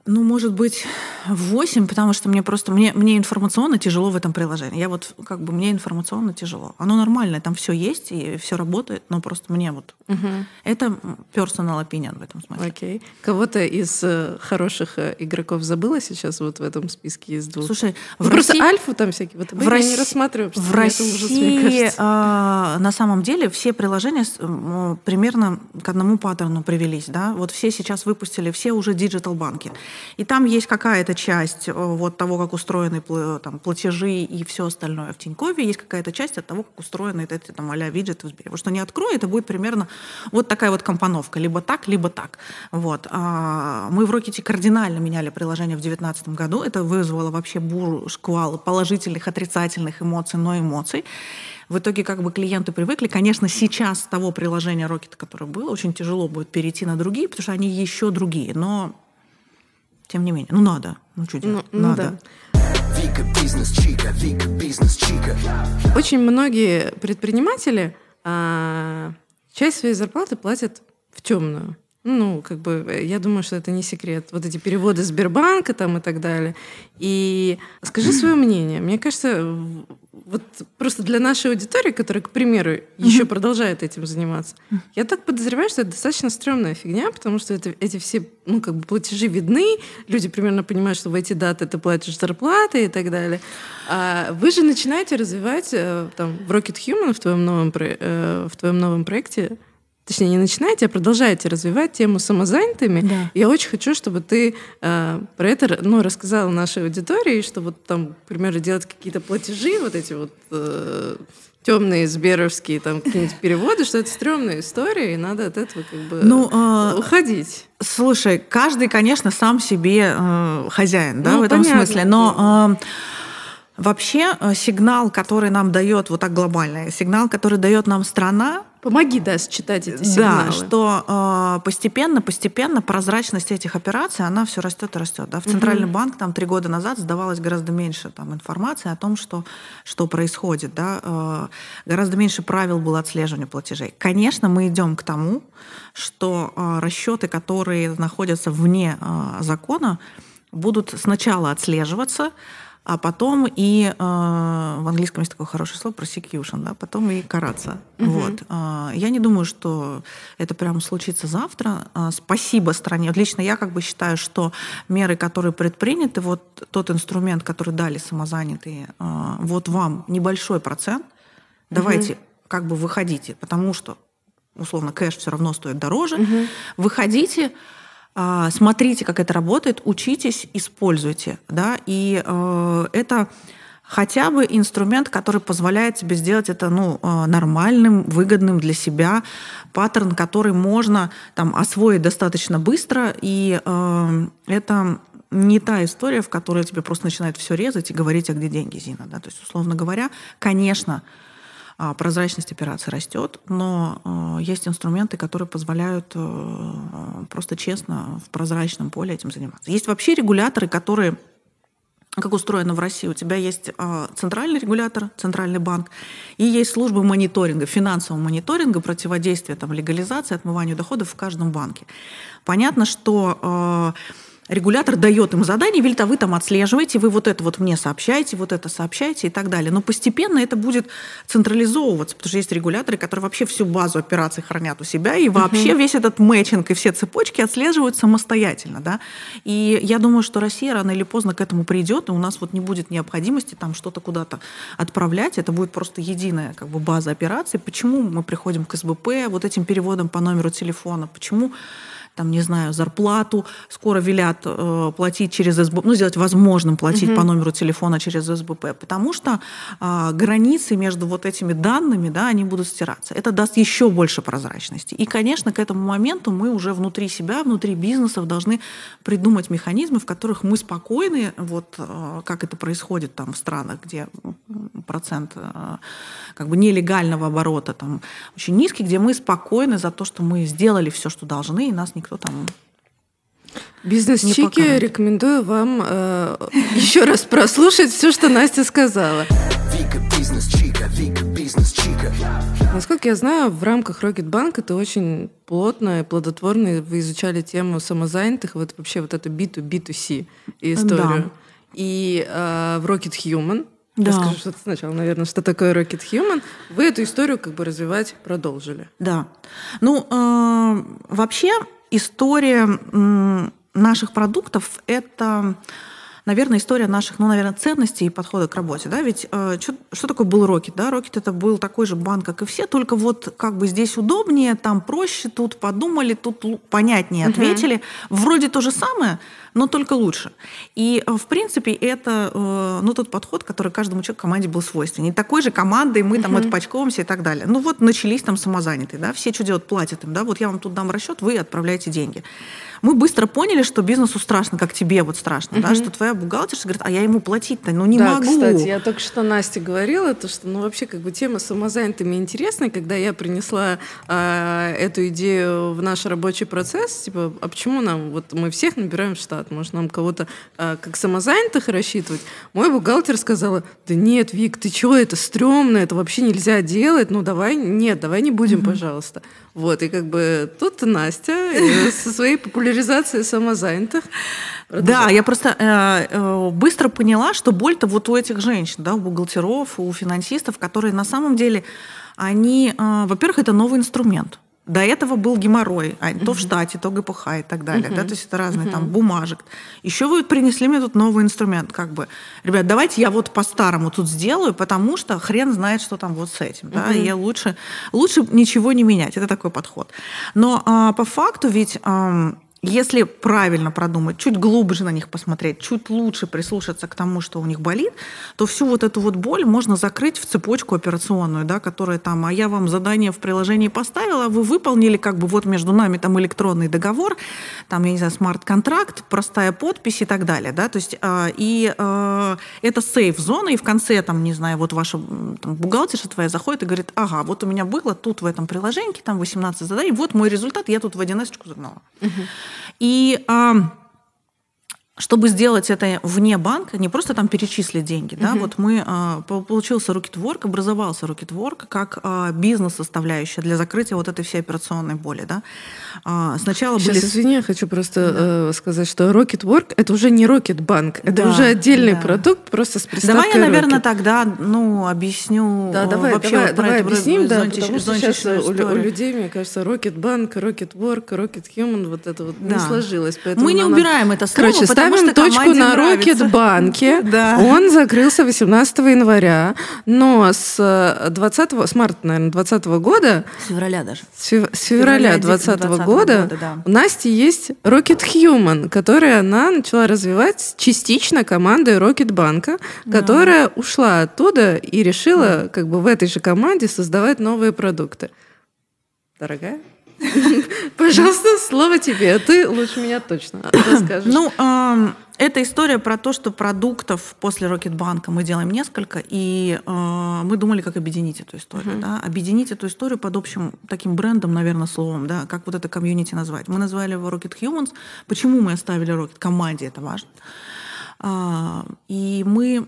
ну, может быть, 8, потому что мне просто мне, мне информационно тяжело в этом приложении. Я вот как бы мне информационно тяжело. Оно нормальное, там все есть и все работает, но просто мне вот угу. это personal opinion в этом смысле. Окей. Кого-то из э, хороших э, игроков забыла сейчас вот в этом списке из двух? Слушай, ну, в просто России... альфу там всякие. Вот в России... не рассматриваю. В России ужас, а, на самом деле все приложения примерно к одному паттерну привелись, да. Вот все сейчас выпустили, все уже digital банки. И там есть какая-то часть э, вот того, как устроены там, платежи и все остальное в Тинькове, есть какая-то часть от того, как устроены эти там а-ля виджеты в Сбере. Вот что не открою, это будет примерно вот такая вот компоновка, либо так, либо так. Вот. А мы в Рокете кардинально меняли приложение в 2019 году. Это вызвало вообще бурю, шквал положительных, отрицательных эмоций, но эмоций. В итоге как бы клиенты привыкли. Конечно, сейчас того приложения Rocket, которое было, очень тяжело будет перейти на другие, потому что они еще другие. Но тем не менее, ну надо. Ну что делать? Ну, ну надо. Да. Вика, бизнес, чика, Вика, бизнес, чика. Очень многие предприниматели а, часть своей зарплаты платят в темную. Ну, как бы, я думаю, что это не секрет. Вот эти переводы Сбербанка там и так далее. И скажи свое мнение. Мне кажется, вот просто для нашей аудитории, которая, к примеру, еще продолжает этим заниматься, я так подозреваю, что это достаточно стрёмная фигня, потому что это, эти все, ну, как бы платежи видны, люди примерно понимают, что в эти даты ты платишь зарплаты и так далее. А вы же начинаете развивать э, там в Rocket Human в твоем новом, э, в твоем новом проекте точнее, не начинаете, а продолжаете развивать тему самозанятыми. Да. Я очень хочу, чтобы ты э, про это ну, рассказала нашей аудитории, что вот там, к примеру, делать какие-то платежи, вот эти вот э, темные сберовские там какие-нибудь переводы, что это стрёмная история, и надо от этого как бы ну, э, уходить. Слушай, каждый, конечно, сам себе э, хозяин, да, ну, в этом понятно. смысле, но... Э, Вообще сигнал, который нам дает вот так глобально, сигнал, который дает нам страна, Помоги, да, считать эти сигналы. Да, что э, постепенно, постепенно прозрачность этих операций, она все растет и растет. Да? В Центральный угу. банк там три года назад сдавалось гораздо меньше там, информации о том, что, что происходит. Да? Э, гораздо меньше правил было отслеживания платежей. Конечно, мы идем к тому, что э, расчеты, которые находятся вне э, закона, будут сначала отслеживаться, а потом и э, в английском есть такое хорошее слово prosecution, да, потом и караться. Угу. Вот. Э, я не думаю, что это прямо случится завтра. Э, спасибо стране. Вот лично я как бы считаю, что меры, которые предприняты, вот тот инструмент, который дали самозанятые, э, вот вам небольшой процент, давайте угу. как бы выходите, потому что условно кэш все равно стоит дороже, угу. выходите смотрите, как это работает, учитесь, используйте. Да? И э, это хотя бы инструмент, который позволяет тебе сделать это ну, э, нормальным, выгодным для себя, паттерн, который можно там, освоить достаточно быстро, и э, это не та история, в которой тебе просто начинает все резать и говорить, а где деньги, Зина. Да? То есть, условно говоря, конечно, а, прозрачность операции растет, но а, есть инструменты, которые позволяют э, просто честно в прозрачном поле этим заниматься. Есть вообще регуляторы, которые как устроено в России. У тебя есть а, центральный регулятор, центральный банк, и есть служба мониторинга, финансового мониторинга, противодействия там, легализации, отмыванию доходов в каждом банке. Понятно, что регулятор дает им задание, велит, а вы там отслеживаете, вы вот это вот мне сообщаете, вот это сообщаете и так далее. Но постепенно это будет централизовываться, потому что есть регуляторы, которые вообще всю базу операций хранят у себя, и вообще угу. весь этот мэтчинг и все цепочки отслеживают самостоятельно. Да? И я думаю, что Россия рано или поздно к этому придет, и у нас вот не будет необходимости там что-то куда-то отправлять, это будет просто единая как бы, база операций. Почему мы приходим к СБП вот этим переводом по номеру телефона, почему там, не знаю, зарплату скоро велят э, платить через СБП, ну, сделать возможным платить угу. по номеру телефона через СБП, потому что э, границы между вот этими данными, да, они будут стираться. Это даст еще больше прозрачности. И, конечно, к этому моменту мы уже внутри себя, внутри бизнесов должны придумать механизмы, в которых мы спокойны, вот э, как это происходит там в странах, где процент э, как бы нелегального оборота там очень низкий, где мы спокойны за то, что мы сделали все, что должны, и нас никто кто там Бизнес-чики рекомендую вам э, [LAUGHS] еще раз прослушать все, что Настя сказала. Вика бизнес-чика, Вика бизнес-чика. Насколько я знаю, в рамках Рокетбанка ты очень плотно и плодотворно вы изучали тему самозанятых, вот вообще вот эту B2B, B2C историю. Да. И э, в Rocket Human, да. Расскажи что сначала, наверное, что такое Rocket Human. Вы эту историю как бы развивать продолжили. Да. Ну, э, вообще история наших продуктов — это наверное, история наших, ну, наверное, ценностей и подхода к работе. Да? Ведь э, что, что такое был Рокет? Да? Рокет это был такой же банк, как и все, только вот как бы здесь удобнее, там проще, тут подумали, тут понятнее ответили. Угу. Вроде то же самое, но только лучше. И, э, в принципе, это э, ну, тот подход, который каждому человеку в команде был свойственен. Не такой же командой мы там uh-huh. отпачковываемся и так далее. Ну вот начались там самозанятые, да, все что делают, платят им, да, вот я вам тут дам расчет, вы отправляете деньги. Мы быстро поняли, что бизнесу страшно, как тебе вот страшно, uh-huh. да, что твоя бухгалтерша говорит, а я ему платить-то, ну не да, могу. кстати, я только что Насте говорила, то, что, ну вообще, как бы тема самозанятыми интересная, когда я принесла э, эту идею в наш рабочий процесс, типа, а почему нам, вот мы всех набираем в штат, может, нам кого-то а, как самозанятых рассчитывать. Мой бухгалтер сказала, да нет, Вик, ты чего, это стрёмно, это вообще нельзя делать, ну давай, нет, давай не будем, mm-hmm. пожалуйста. Вот, и как бы тут Настя [LAUGHS] со своей популяризацией самозанятых. Да, я просто э, э, быстро поняла, что боль-то вот у этих женщин, да, у бухгалтеров, у финансистов, которые на самом деле, они, э, во-первых, это новый инструмент. До этого был геморрой, а то в штате, то ГПХ и так далее. Да, то есть это разные там бумажек. Еще вы принесли мне тут новый инструмент, как бы. Ребят, давайте я вот по-старому тут сделаю, потому что хрен знает, что там вот с этим. Да, и лучше, лучше ничего не менять. Это такой подход. Но а, по факту ведь а, если правильно продумать, чуть глубже на них посмотреть, чуть лучше прислушаться к тому, что у них болит, то всю вот эту вот боль можно закрыть в цепочку операционную, да, которая там, а я вам задание в приложении поставила, вы выполнили, как бы вот между нами там электронный договор, там, я не знаю, смарт-контракт, простая подпись и так далее, да, то есть э, и э, это сейф-зона, и в конце, там, не знаю, вот ваша там, бухгалтерша твоя заходит и говорит, ага, вот у меня было тут в этом приложении, там 18 заданий, вот мой результат, я тут в 11 загнала. Угу. И чтобы сделать это вне банка, не просто там перечислить деньги, uh-huh. да, вот мы а, получился Rocketwork, образовался Rocketwork как а, бизнес-составляющая для закрытия вот этой всей операционной боли, да. А, сначала Сейчас, были... извини, я хочу просто да. э, сказать, что Rocketwork это уже не Rocketbank, это да, уже отдельный да. продукт, просто с приставкой Давай я, наверное, Rocket. тогда, ну, объясню да, давай, вообще давай, про давай объясним, да, зонтич, потому что сейчас у, у людей, мне кажется, Rocketbank, Rocketwork, Rockethuman, вот это вот да. не сложилось, поэтому мы не нам... убираем это слово, Короче, ставим точку на Рокетбанке. [LAUGHS] Да. Он закрылся 18 января, но с 20 с марта, наверное, 20 года... С февраля даже. С, с февраля 20 года, года да. у Насти есть Rocket Human, который она начала развивать частично командой Рокетбанка, да. которая ушла оттуда и решила да. как бы в этой же команде создавать новые продукты. Дорогая? [LAUGHS] Пожалуйста, слово тебе. Ты лучше меня точно [COUGHS] расскажешь. Ну, это история про то, что продуктов после Рокетбанка мы делаем несколько, и э, мы думали, как объединить эту историю. Uh-huh. Да? Объединить эту историю под общим таким брендом, наверное, словом, да, как вот это комьюнити назвать. Мы назвали его Rocket Humans. Почему мы оставили Rocket? Команде это важно. А, и мы,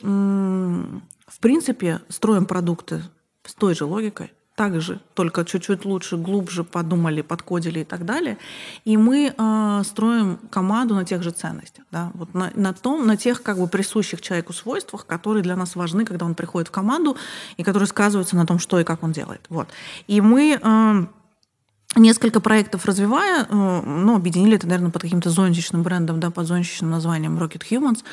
в принципе, строим продукты с той же логикой также, только чуть-чуть лучше, глубже подумали, подкодили и так далее. И мы э, строим команду на тех же ценностях, да, вот на, на том, на тех как бы присущих человеку свойствах, которые для нас важны, когда он приходит в команду и которые сказываются на том, что и как он делает. Вот. И мы э, несколько проектов развивая, э, ну, объединили это, наверное, под каким-то зонтичным брендом, да, под зонтичным названием Rocket Humans.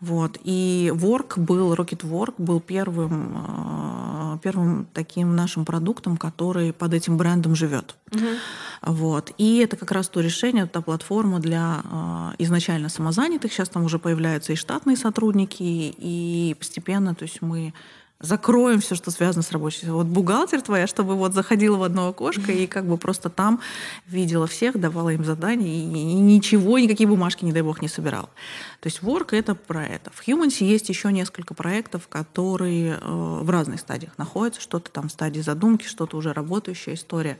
Вот. И Work был, Rocket Work был первым, э, первым таким нашим продуктом, который под этим брендом живет. Угу. Вот. И это как раз то решение, та платформа для э, изначально самозанятых. Сейчас там уже появляются и штатные сотрудники, и постепенно, то есть мы закроем все, что связано с рабочей. Вот бухгалтер твоя, чтобы вот заходила в одно окошко и как бы просто там видела всех, давала им задания и, и ничего, никакие бумажки, не дай бог, не собирала. То есть Work — это про это. В Humans есть еще несколько проектов, которые э, в разных стадиях находятся. Что-то там в стадии задумки, что-то уже работающая история.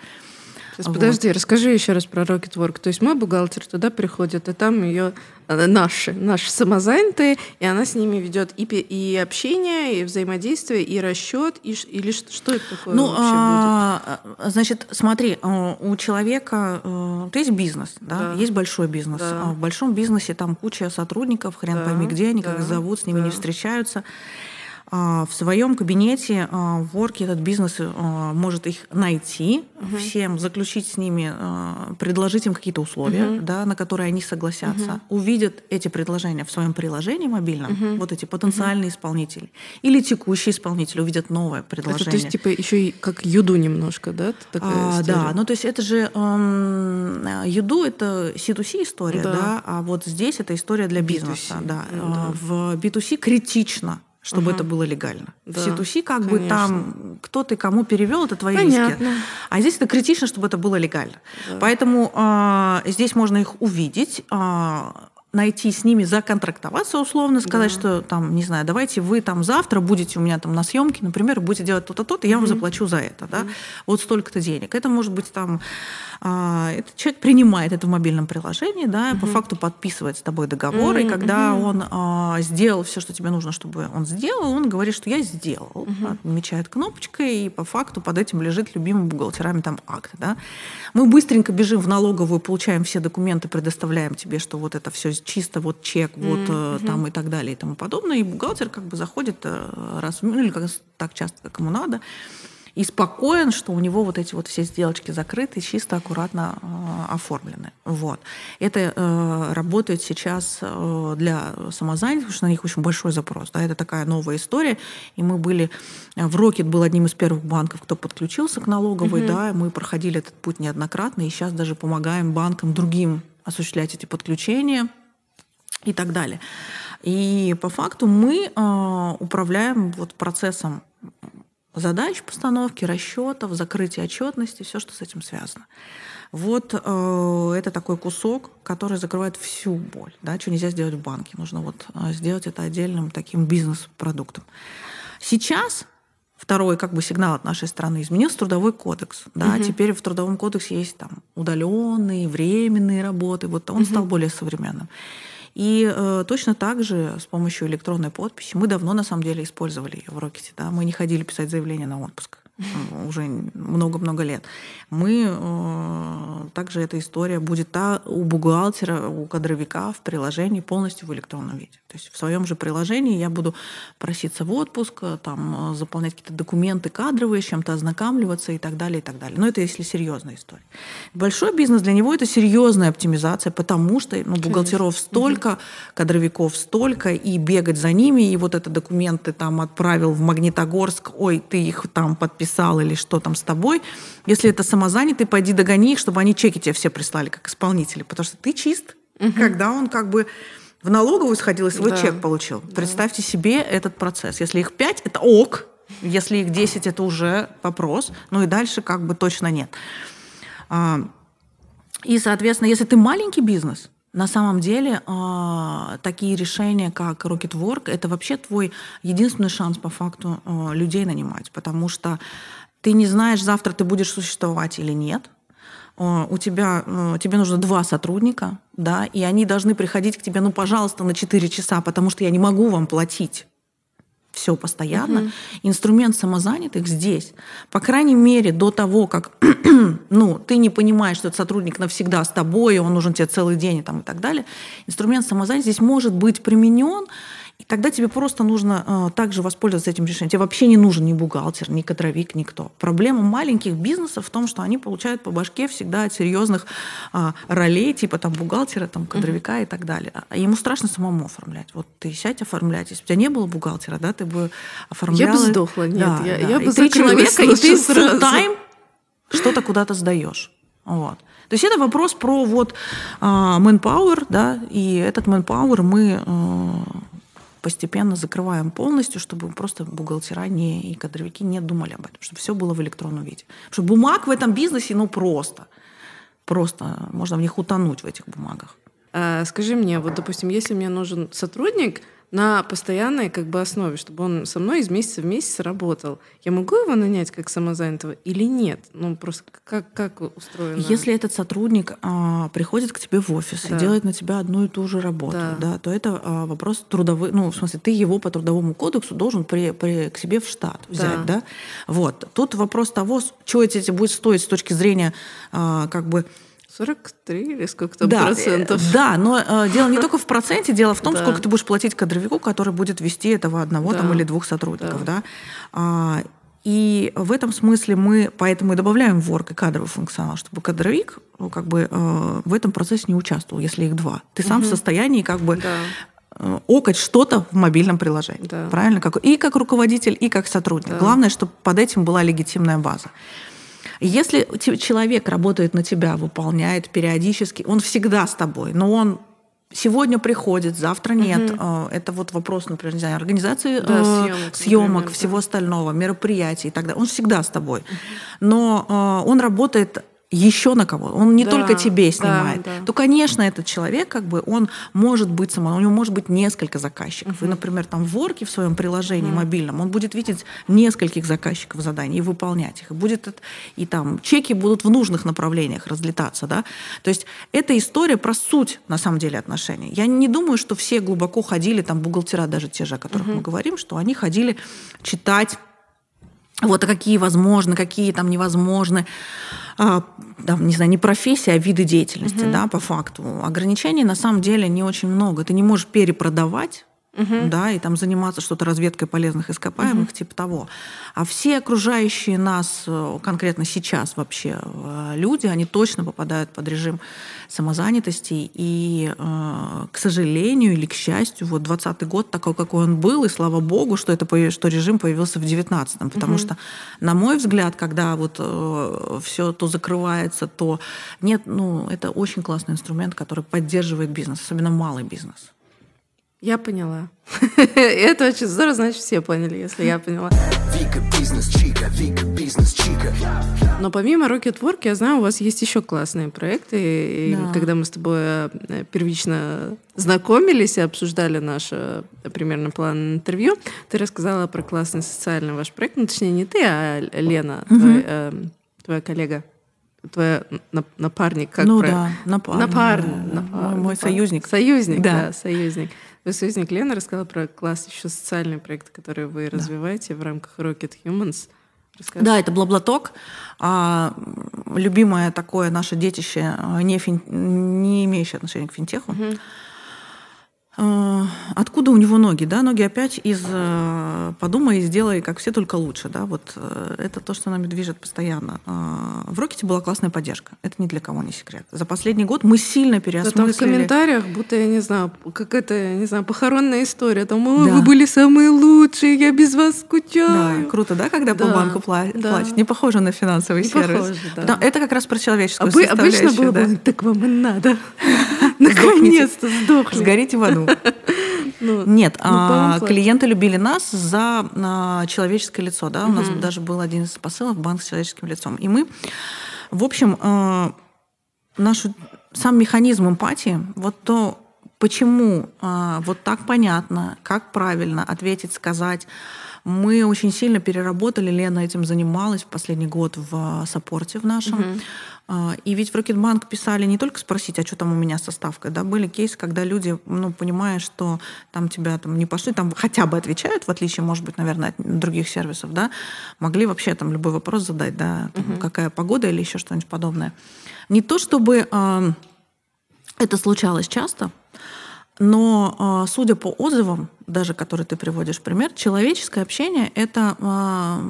Сейчас, вот. подожди, расскажи еще раз про Rocketwork. То есть мой бухгалтер туда приходит, и там ее э, наши, наши самозанятые, и она с ними ведет и, и общение, и взаимодействие, и расчет, и, или что это такое ну, вообще а, будет? Значит, смотри, э, у человека то э, есть бизнес, да? да, есть большой бизнес. Да. А в большом бизнесе там куча сотрудников, хрен да. пойми где они, да. как зовут, с ними да. не встречаются. А, в своем кабинете а, в Work этот бизнес а, может их найти, угу. всем заключить с ними, предложить им какие-то условия, угу. да, на которые они согласятся, угу. увидят эти предложения в своем приложении мобильном, угу. вот эти потенциальные угу. исполнители или текущие исполнители увидят новое предложение. Это, то есть типа еще и как юду немножко, да? Такая а, да, ну то есть это же эм, юду это C2C история, да. да, а вот здесь это история для бизнеса, B2C. да. да. В B2C критично чтобы угу. это было легально. Да, в C2C как конечно. бы там кто ты кому перевел, это твои Понятно. риски. А здесь это критично, чтобы это было легально. Да. Поэтому э, здесь можно их увидеть, э, найти с ними, законтрактоваться условно, сказать, да. что там, не знаю, давайте вы там завтра будете у меня там на съемке, например, будете делать то-то, то-то, и я вам заплачу за это, да, вот столько-то денег. Это может быть там а, этот человек принимает это в мобильном приложении, да, по факту подписывает с тобой договор, и когда он а, сделал все, что тебе нужно, чтобы он сделал, он говорит, что я сделал, отмечает кнопочкой, и по факту под этим лежит любимым бухгалтерами там акт, да. Мы быстренько бежим в налоговую, получаем все документы, предоставляем тебе, что вот это все чисто, вот чек, вот угу. там и так далее и тому подобное, и бухгалтер как бы заходит э, раз, ну или как, так часто, как ему надо, и спокоен, что у него вот эти вот все сделочки закрыты, чисто, аккуратно э, оформлены. Вот. Это э, работает сейчас э, для самозанятых, потому что на них очень большой запрос. Да? Это такая новая история. И мы были... Э, в Рокет был одним из первых банков, кто подключился к налоговой. Угу. Да? Мы проходили этот путь неоднократно, и сейчас даже помогаем банкам другим осуществлять эти подключения и так далее. И по факту мы э, управляем вот процессом задач постановки, расчетов, закрытия отчетности, все, что с этим связано. Вот э, это такой кусок, который закрывает всю боль. Да? Что нельзя сделать в банке. Нужно вот э, сделать это отдельным таким бизнес-продуктом. Сейчас второй как бы сигнал от нашей страны изменился трудовой кодекс. Да? Угу. Теперь в трудовом кодексе есть там удаленные, временные работы. Вот он угу. стал более современным. И э, точно так же с помощью электронной подписи мы давно на самом деле использовали ее в Рокете. Да? Мы не ходили писать заявление на отпуск уже много-много лет. Мы э, также эта история будет та у бухгалтера, у кадровика в приложении полностью в электронном виде. То есть в своем же приложении я буду проситься в отпуск, э, там, э, заполнять какие-то документы кадровые, с чем-то ознакомливаться и так далее, и так далее. Но это если серьезная история. Большой бизнес для него это серьезная оптимизация, потому что ну, бухгалтеров столько, кадровиков столько, и бегать за ними, и вот это документы там отправил в Магнитогорск, ой, ты их там подписал написал или что там с тобой. Если это самозанятый, пойди догони их, чтобы они чеки тебе все прислали как исполнители, потому что ты чист, угу. когда он как бы в налоговую сходил и свой да. чек получил. Да. Представьте себе этот процесс. Если их пять, это ок. Если их 10, это уже вопрос. Ну и дальше как бы точно нет. А, и, соответственно, если ты маленький бизнес, на самом деле а, такие решения, как Rocket Work, это вообще твой единственный шанс по факту а, людей нанимать, потому что ты не знаешь, завтра ты будешь существовать или нет. А, у тебя, тебе нужно два сотрудника, да, и они должны приходить к тебе, ну, пожалуйста, на 4 часа, потому что я не могу вам платить все постоянно. Угу. Инструмент самозанятых здесь. По крайней мере, до того, как [CLEARS THROAT] ну, ты не понимаешь, что этот сотрудник навсегда с тобой, он нужен тебе целый день и, там, и так далее, инструмент самозанятых здесь может быть применен и тогда тебе просто нужно э, также воспользоваться этим решением. Тебе вообще не нужен ни бухгалтер, ни кадровик, никто. Проблема маленьких бизнесов в том, что они получают по башке всегда от серьезных э, ролей, типа там бухгалтера, там кадровика и так далее. А ему страшно самому оформлять. Вот ты сядь оформлять. Если бы у тебя не было бухгалтера, да, ты бы оформляла... Я бы сдохла, нет. Да, я, да. я бы и ты человека, и ты full time что-то куда-то сдаешь. Вот. То есть это вопрос про вот manpower, да, и этот manpower мы постепенно закрываем полностью, чтобы просто бухгалтера не, и кадровики не думали об этом, чтобы все было в электронном виде. Потому что бумаг в этом бизнесе, ну просто, просто можно в них утонуть в этих бумагах. А, скажи мне, вот, допустим, если мне нужен сотрудник, на постоянной как бы основе, чтобы он со мной из месяца в месяц работал. Я могу его нанять как самозанятого или нет? Ну, просто как, как устроено? Если этот сотрудник а, приходит к тебе в офис да. и делает на тебя одну и ту же работу, да. Да, то это а, вопрос трудовой, ну, в смысле, ты его по трудовому кодексу должен при, при, к себе в штат взять, да. да? Вот. Тут вопрос того, что эти будет стоить с точки зрения а, как бы 43 или сколько там да, процентов? Э, да, но э, дело не только в проценте, дело в том, [LAUGHS] да. сколько ты будешь платить кадровику, который будет вести этого одного да. там, или двух сотрудников. Да. Да? А, и в этом смысле мы поэтому и добавляем в Work и кадровый функционал, чтобы кадровик ну, как бы, э, в этом процессе не участвовал, если их два. Ты сам угу. в состоянии как бы да э, окать что-то в мобильном приложении. Да. Правильно? Как, и как руководитель, и как сотрудник. Да. Главное, чтобы под этим была легитимная база. Если человек работает на тебя, выполняет периодически, он всегда с тобой, но он сегодня приходит, завтра нет. Угу. Это вот вопрос, например, не знаю, организации да, съемок, съемок например, всего да. остального, мероприятий и так далее. Он всегда с тобой. Но он работает еще на кого. Он не да, только тебе снимает. Да, да. То, конечно, этот человек, как бы, он может быть сам, у него может быть несколько заказчиков. Uh-huh. И, например, там в Ворке в своем приложении uh-huh. мобильном он будет видеть нескольких заказчиков заданий и выполнять их. И будет и там чеки будут в нужных направлениях разлетаться, да. То есть это история про суть на самом деле отношений. Я не думаю, что все глубоко ходили там бухгалтера даже те же, о которых uh-huh. мы говорим, что они ходили читать вот, а какие возможны, какие там невозможны. А, там, не знаю, не профессия, а виды деятельности, угу. да, по факту. Ограничений на самом деле не очень много. Ты не можешь перепродавать угу. да, и там заниматься что-то разведкой полезных ископаемых, угу. типа того. А все окружающие нас э, конкретно сейчас вообще э, люди, они точно попадают под режим самозанятости. И, э, к сожалению или к счастью, вот 20 год такой, какой он был, и слава богу, что, это, что режим появился в 19-м. Потому угу. что, на мой взгляд, когда вот все то закрывается, то нет, ну, это очень классный инструмент, который поддерживает бизнес, особенно малый бизнес. Я поняла. [LAUGHS] Это очень здорово, значит, все поняли, если я поняла. Вика бизнес чика, Вика бизнес чика. Но помимо Rocketwork, я знаю, у вас есть еще классные проекты. И да. когда мы с тобой э, первично знакомились и обсуждали наш э, примерно план интервью, ты рассказала про классный социальный ваш проект. Ну, точнее, не ты, а Лена, угу. твой, э, твоя коллега твоя напарник, как ну, про... да, напарник, напарник, да, напар... мой, мой союзник. Союзник, да, да союзник. Вы союзник Лена рассказала про класс еще социальный проект, который вы да. развиваете в рамках Rocket Humans. Расскажите. Да, это Блаблаток. А, любимое такое наше детище, не, фин... не имеющее отношения к финтеху. Угу. Э, откуда у него ноги? Да? Ноги опять из э, «подумай и сделай, как все, только лучше». Да? Вот э, это то, что нами движет постоянно. В «Рокете» была классная поддержка. Это ни для кого не секрет. За последний год мы сильно переосмыслили... Да, в комментариях, будто, я не знаю, какая-то, не знаю, похоронная история. Там, да. вы были самые лучшие, я без вас скучаю. Да, круто, да, когда да, по банку платят? Да. Не похоже на финансовый не сервис. Похоже, да. Потому, это как раз про человеческую Обы- Обычно было да. бы, так вам и надо. [LAUGHS] [LAUGHS] Наконец-то сдохли. Сгорите в аду. Ну, Нет, ну, а, клиенты любили нас за а, человеческое лицо. Да? У нас даже был один из посылов банк с человеческим лицом. И мы, в общем, а, нашу, сам механизм эмпатии, вот то, почему а, вот так понятно, как правильно ответить, сказать, мы очень сильно переработали, Лена этим занималась в последний год в саппорте в нашем. Угу. И ведь в Рокетбанк писали не только спросить, а что там у меня с доставкой, да, были кейсы, когда люди, ну, понимая, что там тебя там не пошли, там хотя бы отвечают, в отличие, может быть, наверное, от других сервисов, да, могли вообще там любой вопрос задать, да, там, угу. какая погода или еще что-нибудь подобное. Не то чтобы э, это случалось часто, но а, судя по отзывам, даже которые ты приводишь пример, человеческое общение это а,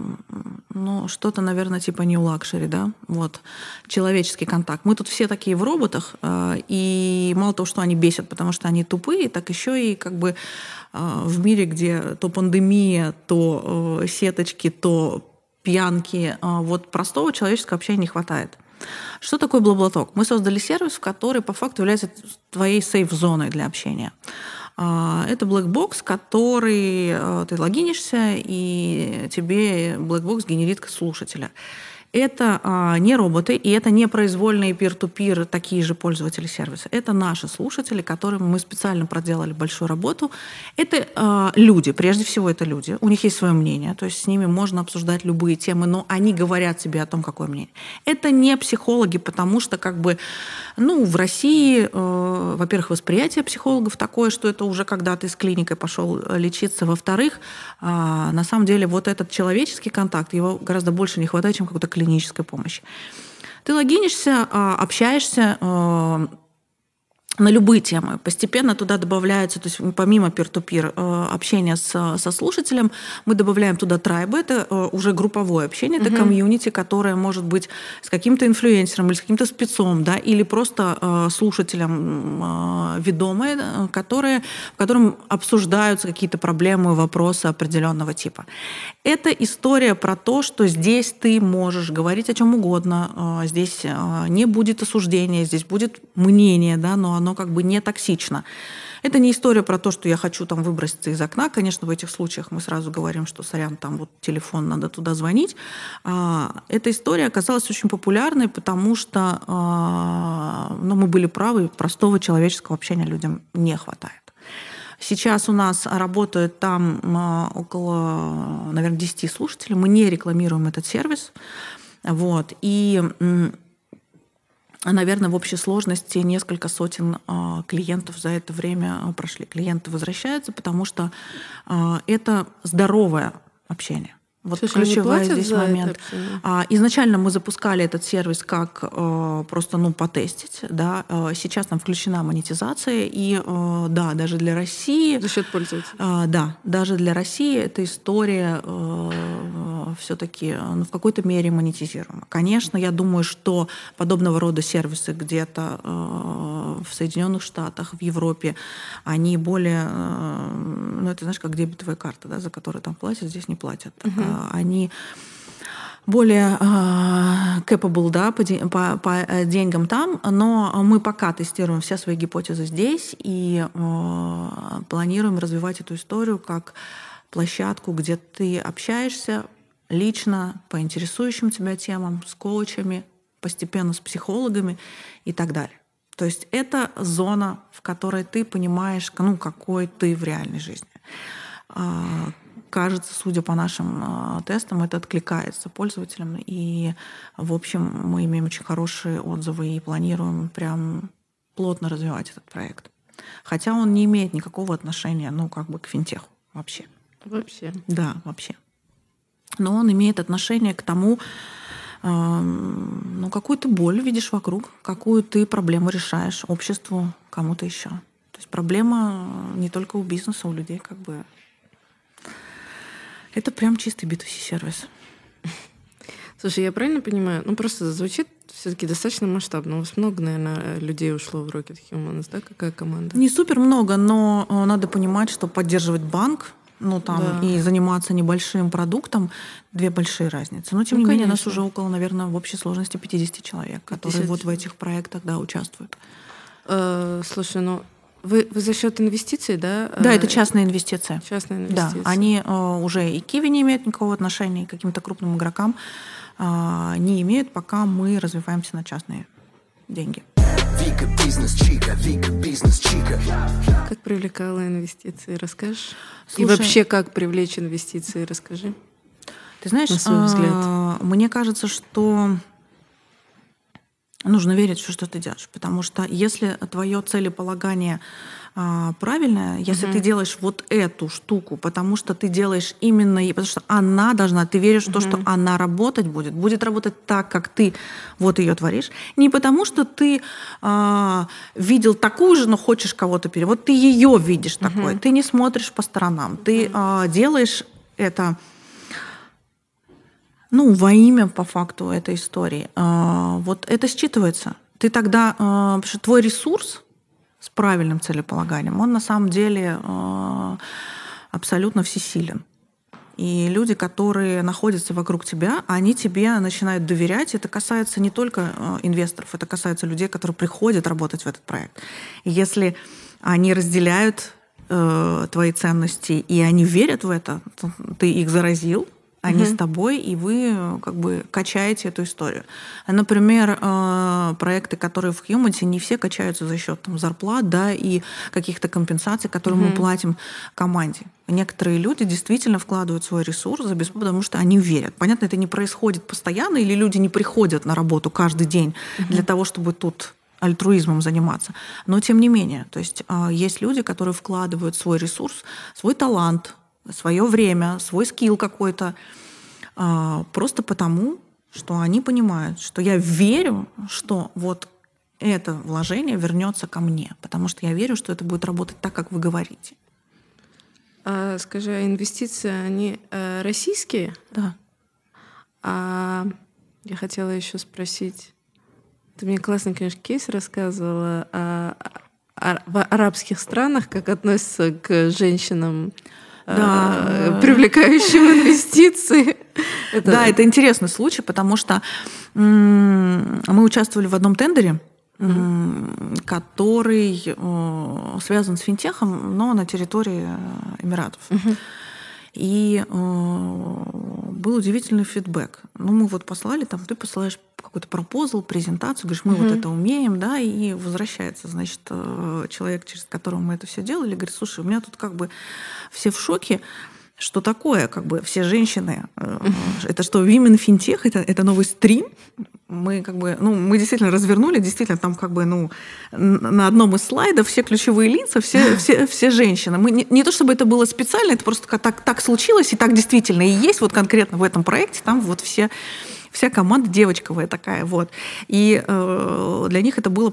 ну, что-то, наверное, типа не luxury, да, вот, человеческий контакт. Мы тут все такие в роботах, а, и мало того, что они бесят, потому что они тупые, так еще и как бы в мире, где то пандемия, то сеточки, то пьянки, вот простого человеческого общения не хватает. Что такое BlaBlaTalk? Мы создали сервис, который по факту является твоей safe-зоной для общения. А, это black box, который э, ты логинишься, и тебе black box генерит слушателя. Это а, не роботы, и это не произвольные peer-to-peer такие же пользователи сервиса. Это наши слушатели, которым мы специально проделали большую работу. Это а, люди, прежде всего это люди. У них есть свое мнение, то есть с ними можно обсуждать любые темы, но они говорят себе о том, какое мнение. Это не психологи, потому что как бы, ну, в России, э, во-первых, восприятие психологов такое, что это уже когда ты с клиникой пошел э, лечиться. Во-вторых, э, на самом деле вот этот человеческий контакт, его гораздо больше не хватает, чем какой-то клинической помощи. Ты логинишься, а, общаешься, а, на любые темы. Постепенно туда добавляются, то есть помимо peer-to-peer э, общения с, со слушателем, мы добавляем туда трайбы, это э, уже групповое общение, это комьюнити, которое может быть с каким-то инфлюенсером или с каким-то спецом, да, или просто э, слушателем ведомое, которые, в котором обсуждаются какие-то проблемы, вопросы определенного типа. Это история про то, что здесь ты можешь говорить о чем угодно, здесь не будет осуждения, здесь будет мнение, да, но оно оно как бы не токсично. Это не история про то, что я хочу там выброситься из окна. Конечно, в этих случаях мы сразу говорим, что, сорян, там вот телефон, надо туда звонить. А, эта история оказалась очень популярной, потому что а, ну, мы были правы, простого человеческого общения людям не хватает. Сейчас у нас работают там а, около, наверное, 10 слушателей. Мы не рекламируем этот сервис. Вот. И наверное, в общей сложности несколько сотен а, клиентов за это время а, прошли. Клиенты возвращаются, потому что это здоровое общение. Вот Слушай, они ключевой здесь момент. А, изначально мы запускали этот сервис как э, просто ну потестить, да. Э, сейчас там включена монетизация и э, да, даже для России. За счет пользователей. Да, даже для России эта история все-таки ну, в какой-то мере монетизируема. Конечно, я думаю, что подобного рода сервисы где-то э, в Соединенных Штатах, в Европе, они более, э, ну это знаешь, как дебетовая карта, да, за которую там платят, здесь не платят. А, Они более э, capable да, по, по- по, э, деньгам там, но мы пока тестируем все свои гипотезы здесь и э, планируем развивать эту историю как площадку, где ты общаешься лично по интересующим тебя темам, с коучами, постепенно с психологами и так далее. То есть это зона, в которой ты понимаешь, ну, какой ты в реальной жизни. А, Кажется, судя по нашим а, тестам, это откликается пользователям. И, в общем, мы имеем очень хорошие отзывы и планируем прям плотно развивать этот проект. Хотя он не имеет никакого отношения, ну, как бы к финтеху вообще. Вообще. Да, вообще. Но он имеет отношение к тому, эм, ну, какую ты боль видишь вокруг, какую ты проблему решаешь обществу, кому-то еще. То есть проблема не только у бизнеса, у людей как бы. Это прям чистый B2C сервис. Слушай, я правильно понимаю? Ну, просто звучит все-таки достаточно масштабно. У вас много, наверное, людей ушло в Rocket Humans, да? Какая команда? Не супер много, но э, надо понимать, что поддерживать банк, ну там Да. и заниматься небольшим продуктом две большие разницы. Но тем Ну, не менее, нас конечно. уже около, наверное, в общей сложности 50 человек, которые 50 вот в этих проектах да, участвуют. Э, слушай, ну вы, вы за счет инвестиций, да? Да, э, это частные инвестиции. частные Да, инвестиции. они э, уже и Киви не имеют никакого отношения, и к каким-то крупным игрокам э, не имеют, пока мы развиваемся на частные деньги. Вика бизнес чика, Вика бизнес чика. Как привлекала инвестиции, расскажешь? И Слушай- вообще, как привлечь инвестиции, расскажи. Ты знаешь, На свой взгляд. э, мне кажется, что нужно верить все, что ты делаешь. Потому что если твое целеполагание а, правильное, если ты делаешь вот эту штуку, потому что ты делаешь именно, ей- потому что она должна, ты веришь в то, что она работать будет, будет работать так, как ты вот ее творишь, не потому что ты а, видел такую же, но хочешь кого-то пере, вот ты ее видишь такой, ты не смотришь по сторонам, ты а, делаешь это ну, во имя, по факту, этой истории. А, Вот это считывается. Ты тогда, а, потому что твой ресурс с правильным целеполаганием, он на самом деле а, абсолютно всесилен. И люди, которые находятся вокруг тебя, они тебе начинают доверять. Это касается не только инвесторов, это касается людей, которые приходят работать в этот проект. Если они разделяют э, твои ценности и они верят в это, то ты их заразил, они с тобой, и вы э, как бы качаете эту историю. А, Например, э, проекты, которые в Humidity, не все качаются за счет там, зарплат да, и каких-то компенсаций, которые мы платим команде. Некоторые люди действительно вкладывают свой ресурс, потому что они верят. Понятно, это не происходит постоянно, или люди не приходят на работу каждый день для того, чтобы тут альтруизмом заниматься. Но тем не менее, то есть а, есть люди, которые вкладывают свой ресурс, свой талант, свое время, свой скилл какой-то, а, просто потому, что они понимают, что я верю, что вот это вложение вернется ко мне, потому что я верю, что это будет работать так, как вы говорите. А, скажи, а инвестиции, они э, российские? Да. А я хотела еще спросить. Ты мне классный, конечно, кейс рассказывала о, о- в арабских странах, как относятся к женщинам, Да. э, привлекающим инвестиции. Это- Да, это интересный случай, потому что мы участвовали в одном тендере, м, который э, связан с финтехом, но на территории э, Эмиратов. И э, был удивительный фидбэк. Ну, мы вот послали, там, ты посылаешь какой-то пропозал, презентацию, говоришь, мы вот это умеем, да, и возвращается, значит, э, человек, через которого мы это все делали, говорит, слушай, у меня тут как бы все в шоке, что такое, как бы все женщины, э, это что, Women FinTech, это, это новый стрим, мы как бы, ну, мы действительно развернули, действительно там как бы, ну, на одном из слайдов все ключевые лица, все, [LAUGHS] все, все женщины. Мы не, не то чтобы это было специально, это просто так, так случилось, и так действительно и есть вот конкретно в этом проекте, там вот все вся команда девочковая такая, вот. И э, для них это было...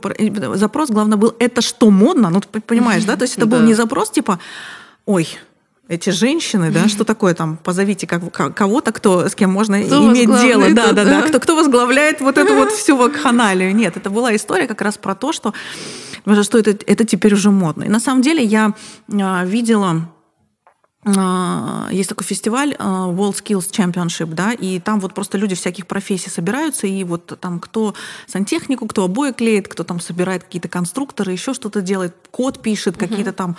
Запрос, главное, был «это что, модно?» Ну, ты понимаешь, да? То есть это был не запрос типа «ой, эти женщины, да, что такое там, позовите как, кого-то, кто, с кем можно кто иметь дело, да, да, да, кто, кто возглавляет вот эту вот всю [LAUGHS] вакханалию. Нет, это была история как раз про то, что, что это, это теперь уже модно. И на самом деле я а, видела есть такой фестиваль а, World Skills Championship, да, и там вот просто люди всяких профессий собираются, и вот там кто сантехнику, кто обои клеит, кто там собирает какие-то конструкторы, еще что-то делает, код пишет, какие-то там.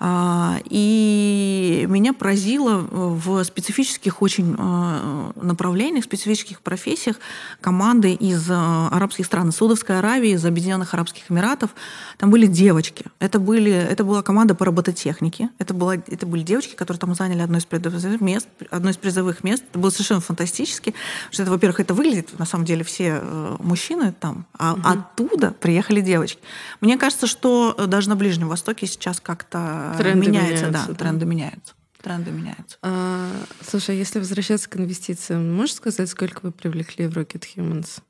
А, и меня поразило в специфических очень направлениях, специфических профессиях команды из арабских стран, из Саудовской Аравии, из Объединенных Арабских Эмиратов. Там были девочки. Это, были, это была команда по робототехнике. Это, была, это были девочки, которые там заняли одно из призовых мест. Одно из призовых мест. Это было совершенно фантастически. Потому что это, во-первых, это выглядит, на самом деле, все э, мужчины там, а угу. оттуда приехали девочки. Мне кажется, что даже на Ближнем Востоке сейчас как-то тренды меняется, меняются, да, да, тренды меняются. Тренды меняются. А, слушай, а если возвращаться к инвестициям, можешь сказать, сколько вы привлекли в Rocket Humans?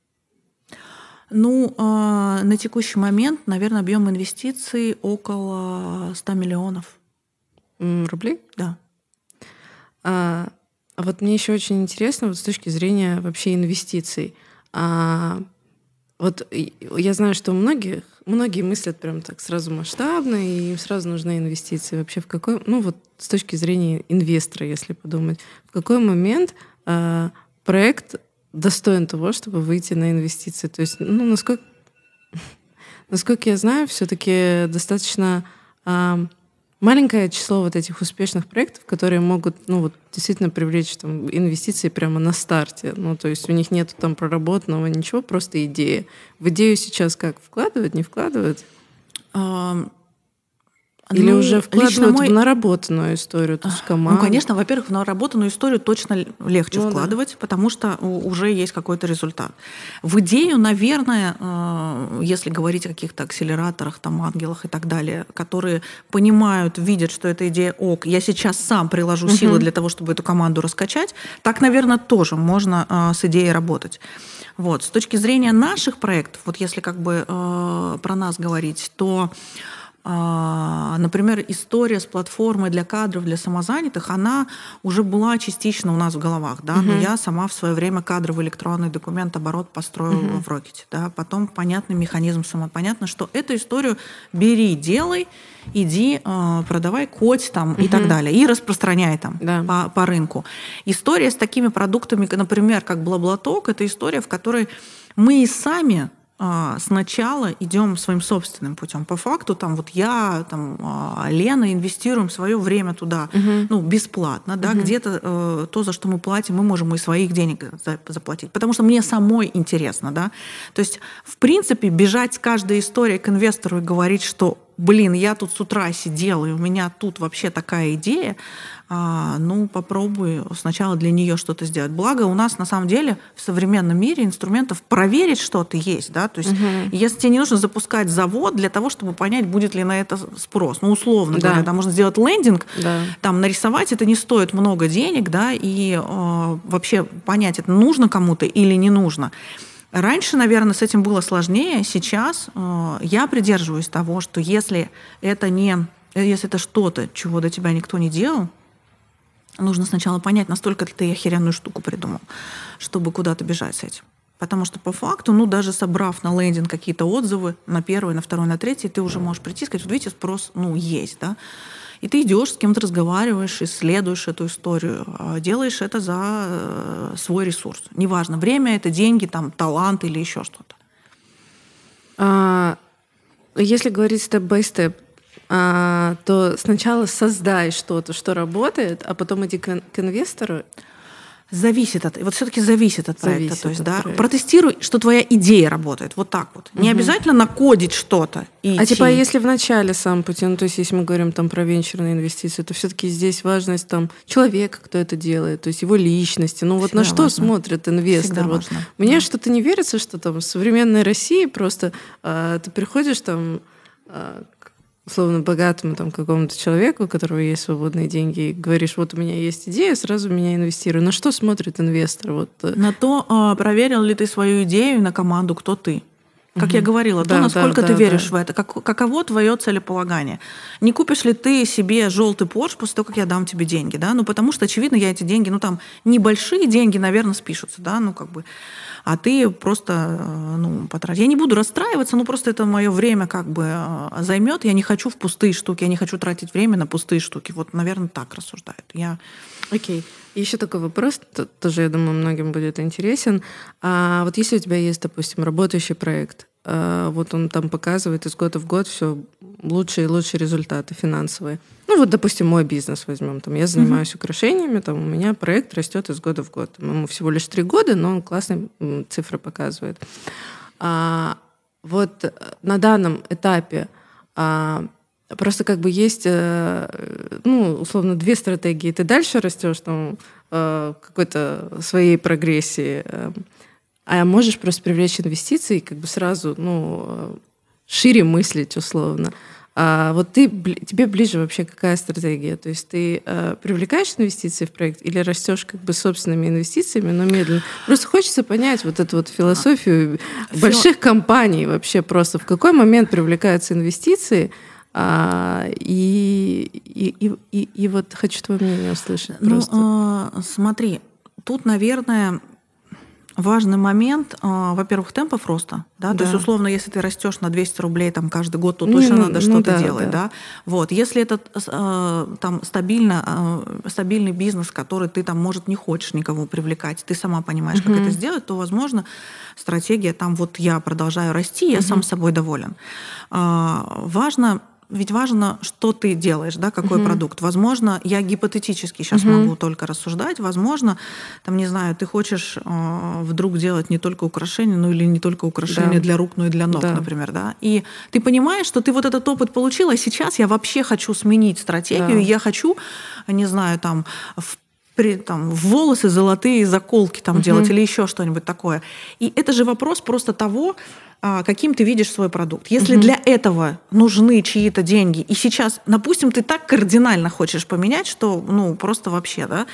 Ну, э, на текущий момент, наверное, объем инвестиций около 100 миллионов. Рублей? Да. А, вот мне еще очень интересно вот с точки зрения вообще инвестиций. А, вот я знаю, что многих, многие мыслят прям так сразу масштабно, и им сразу нужны инвестиции. Вообще в какой, ну вот с точки зрения инвестора, если подумать, в какой момент а, проект достоин того, чтобы выйти на инвестиции? То есть, ну, насколько, [LAUGHS] насколько я знаю, все-таки достаточно а, маленькое число вот этих успешных проектов, которые могут, ну вот, действительно привлечь там инвестиции прямо на старте. Ну, то есть у них нет там проработанного ничего, просто идея. В идею сейчас как вкладывают, не вкладывают? Или ну, уже вкладывают мой... в наработанную историю, то есть команду? Ну, конечно, во-первых, в наработанную историю точно легче ну, вкладывать, да. потому что уже есть какой-то результат. В идею, наверное, э, если говорить о каких-то акселераторах, там, ангелах и так далее, которые понимают, видят, что эта идея ок, я сейчас сам приложу угу. силы для того, чтобы эту команду раскачать, так, наверное, тоже можно э, с идеей работать. Вот. С точки зрения наших проектов, вот если как бы э, про нас говорить, то например, история с платформой для кадров, для самозанятых, она уже была частично у нас в головах, да, uh-huh. но я сама в свое время кадровый электронный документ оборот построила uh-huh. в Рокете, да, потом понятный механизм сама, понятно, что эту историю бери, делай, иди, а, продавай коть там uh-huh. и так далее, и распространяй там да. по, по рынку. История с такими продуктами, например, как Блаблаток, это история, в которой мы и сами а, сначала идем своим собственным путем. По факту, там вот я, там а, Лена инвестируем свое время туда, угу. ну бесплатно, да, угу. где-то э, то, за что мы платим, мы можем и своих денег заплатить, потому что мне самой интересно, да. То есть, в принципе, бежать с каждой историей к инвестору и говорить, что блин, я тут с утра сидела, и у меня тут вообще такая идея, а, ну, попробуй сначала для нее что-то сделать. Благо, у нас на самом деле в современном мире инструментов проверить что-то есть, да, то есть угу. если тебе не нужно запускать завод для того, чтобы понять, будет ли на это спрос, ну, условно да. говоря, там можно сделать лендинг, да. там нарисовать это не стоит много денег, да, и э, вообще понять, это нужно кому-то или не нужно. Раньше, наверное, с этим было сложнее. Сейчас э, я придерживаюсь того, что если это не, если это что-то, чего до тебя никто не делал, нужно сначала понять, настолько ли ты охеренную штуку придумал, чтобы куда-то бежать с этим. Потому что по факту, ну, даже собрав на лендинг какие-то отзывы на первый, на второй, на третий, ты уже можешь прийти и сказать, вот видите, спрос, ну, есть, да. И ты идешь, с кем-то разговариваешь, исследуешь эту историю, а делаешь это за э, свой ресурс. Неважно, время это деньги, там, талант или еще что-то. А, если говорить степ-бай-степ, а, то сначала создай что-то, что работает, а потом иди к, к инвестору Зависит от, вот все-таки зависит от проекта, Зависит то есть, да, проекта. протестируй, что твоя идея работает, вот так вот. Не обязательно накодить что-то. И А типа, идти. если в начале сам пути, ну, то есть, если мы говорим там про венчурные инвестиции, то все-таки здесь важность там человека, кто это делает, то есть его личности. Ну, вот на Всегда что важно. смотрит инвестор? Всегда Вот важно, Мне да. что-то не верится, что там в современной России просто а, ты приходишь там а, условно богатому там какому-то человеку, у которого есть свободные деньги, и говоришь, вот у меня есть идея, сразу меня инвестирую. На что смотрит инвестор? Вот, э, На то, а, проверил ли ты свою идею на команду, кто ты. Как я говорила, Да, то, насколько да, ты да, веришь да. в это, как, каково твое целеполагание. Не купишь ли ты себе желтый Порш после того, как я дам тебе деньги, да? Ну, потому что, очевидно, я эти деньги, ну, там, небольшие деньги, наверное, спишутся, да, ну, как бы, а ты просто, э, ну, потратишь. Я не буду расстраиваться, ну, просто это мое время как бы э, займет. Я не хочу в пустые штуки, я не хочу тратить время на пустые штуки. Вот, наверное, так рассуждают. Я Окей. И еще такой вопрос, тоже, я думаю, многим будет интересен. А вот если у тебя есть, допустим, работающий проект, а, вот он там показывает из года в год все лучшие и лучшие результаты финансовые. Ну вот, допустим, мой бизнес возьмем. Там, я занимаюсь украшениями, там, у меня проект растет из года в год. Ему всего лишь три года, но он классные цифры показывает. А, вот э, на данном этапе а, просто как бы есть, э, ну, условно, две стратегии. Ты дальше растешь там э, какой-то своей прогрессии, а можешь просто привлечь инвестиции и как бы сразу, ну, шире мыслить условно. А вот ты, тебе ближе вообще какая стратегия? То есть ты э, привлекаешь инвестиции в проект или растешь как бы собственными инвестициями, но медленно? Просто хочется понять вот эту вот философию больших компаний вообще просто. В какой момент привлекаются инвестиции? А, и, и, и, и, вот хочу твое мнение услышать Ну, просто. а, смотри, тут, наверное, важный момент, а, во-первых, темпов роста. Да? Да. То есть, условно, если ты растешь на 200 рублей там, каждый год, то точно ну, надо ну что-то да, делать. да. Да. Вот. Если это а, там, стабильно, а, стабильный бизнес, который ты, там, может, не хочешь никого привлекать, ты сама понимаешь, как это сделать, то, возможно, стратегия там вот я продолжаю расти, я сам собой доволен. Важно ведь важно, что ты делаешь, да, какой продукт. Возможно, я гипотетически сейчас могу только рассуждать. Возможно, там, не знаю, ты хочешь э, вдруг делать не только украшения, ну или не только украшения Да. для рук, но и для ног, Да. например, да. И ты понимаешь, что ты вот этот опыт получила, а сейчас я вообще хочу сменить стратегию, Да. я хочу, не знаю, там в при, там, волосы золотые заколки там делать или еще что-нибудь такое. И это же вопрос просто того, каким ты видишь свой продукт. Если для этого нужны чьи-то деньги, и сейчас, допустим, ты так кардинально хочешь поменять, что, ну, просто вообще, да,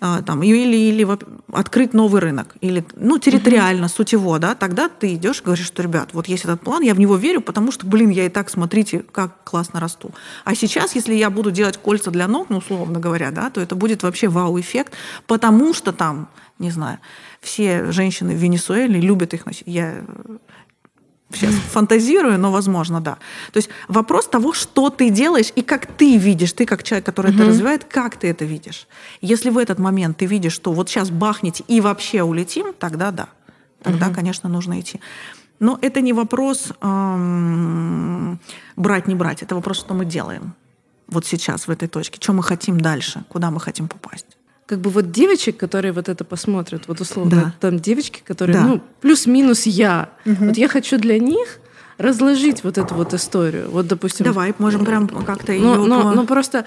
а, там, или, или открыть новый рынок, или, ну, территориально, сутево, да, тогда ты идешь и говоришь, что, ребят, вот есть этот план, я в него верю, потому что, блин, я и так, смотрите, как классно расту. А сейчас, если я буду делать кольца для ног, ну, условно говоря, да, то это будет вообще вау-эффект, потому что там, не знаю, все женщины в Венесуэле любят их носить. Я сейчас фантазирую, но возможно, да. То есть вопрос того, что ты делаешь и как ты видишь, ты как человек, который это развивает, как ты это видишь. Если в этот момент ты видишь, что вот сейчас бахните и вообще улетим, тогда да. Тогда, конечно, нужно идти. Но это не вопрос эм, брать, не брать. Это вопрос, что мы делаем вот сейчас, в этой точке. Что мы хотим дальше, куда мы хотим попасть. Как бы вот девочек, которые вот это посмотрят, вот условно, Да. там девочки, которые, Да. ну, плюс-минус я. Вот я хочу для них разложить вот эту вот историю. Вот, допустим... Давай, можем прям как-то ее... Но, но, но просто,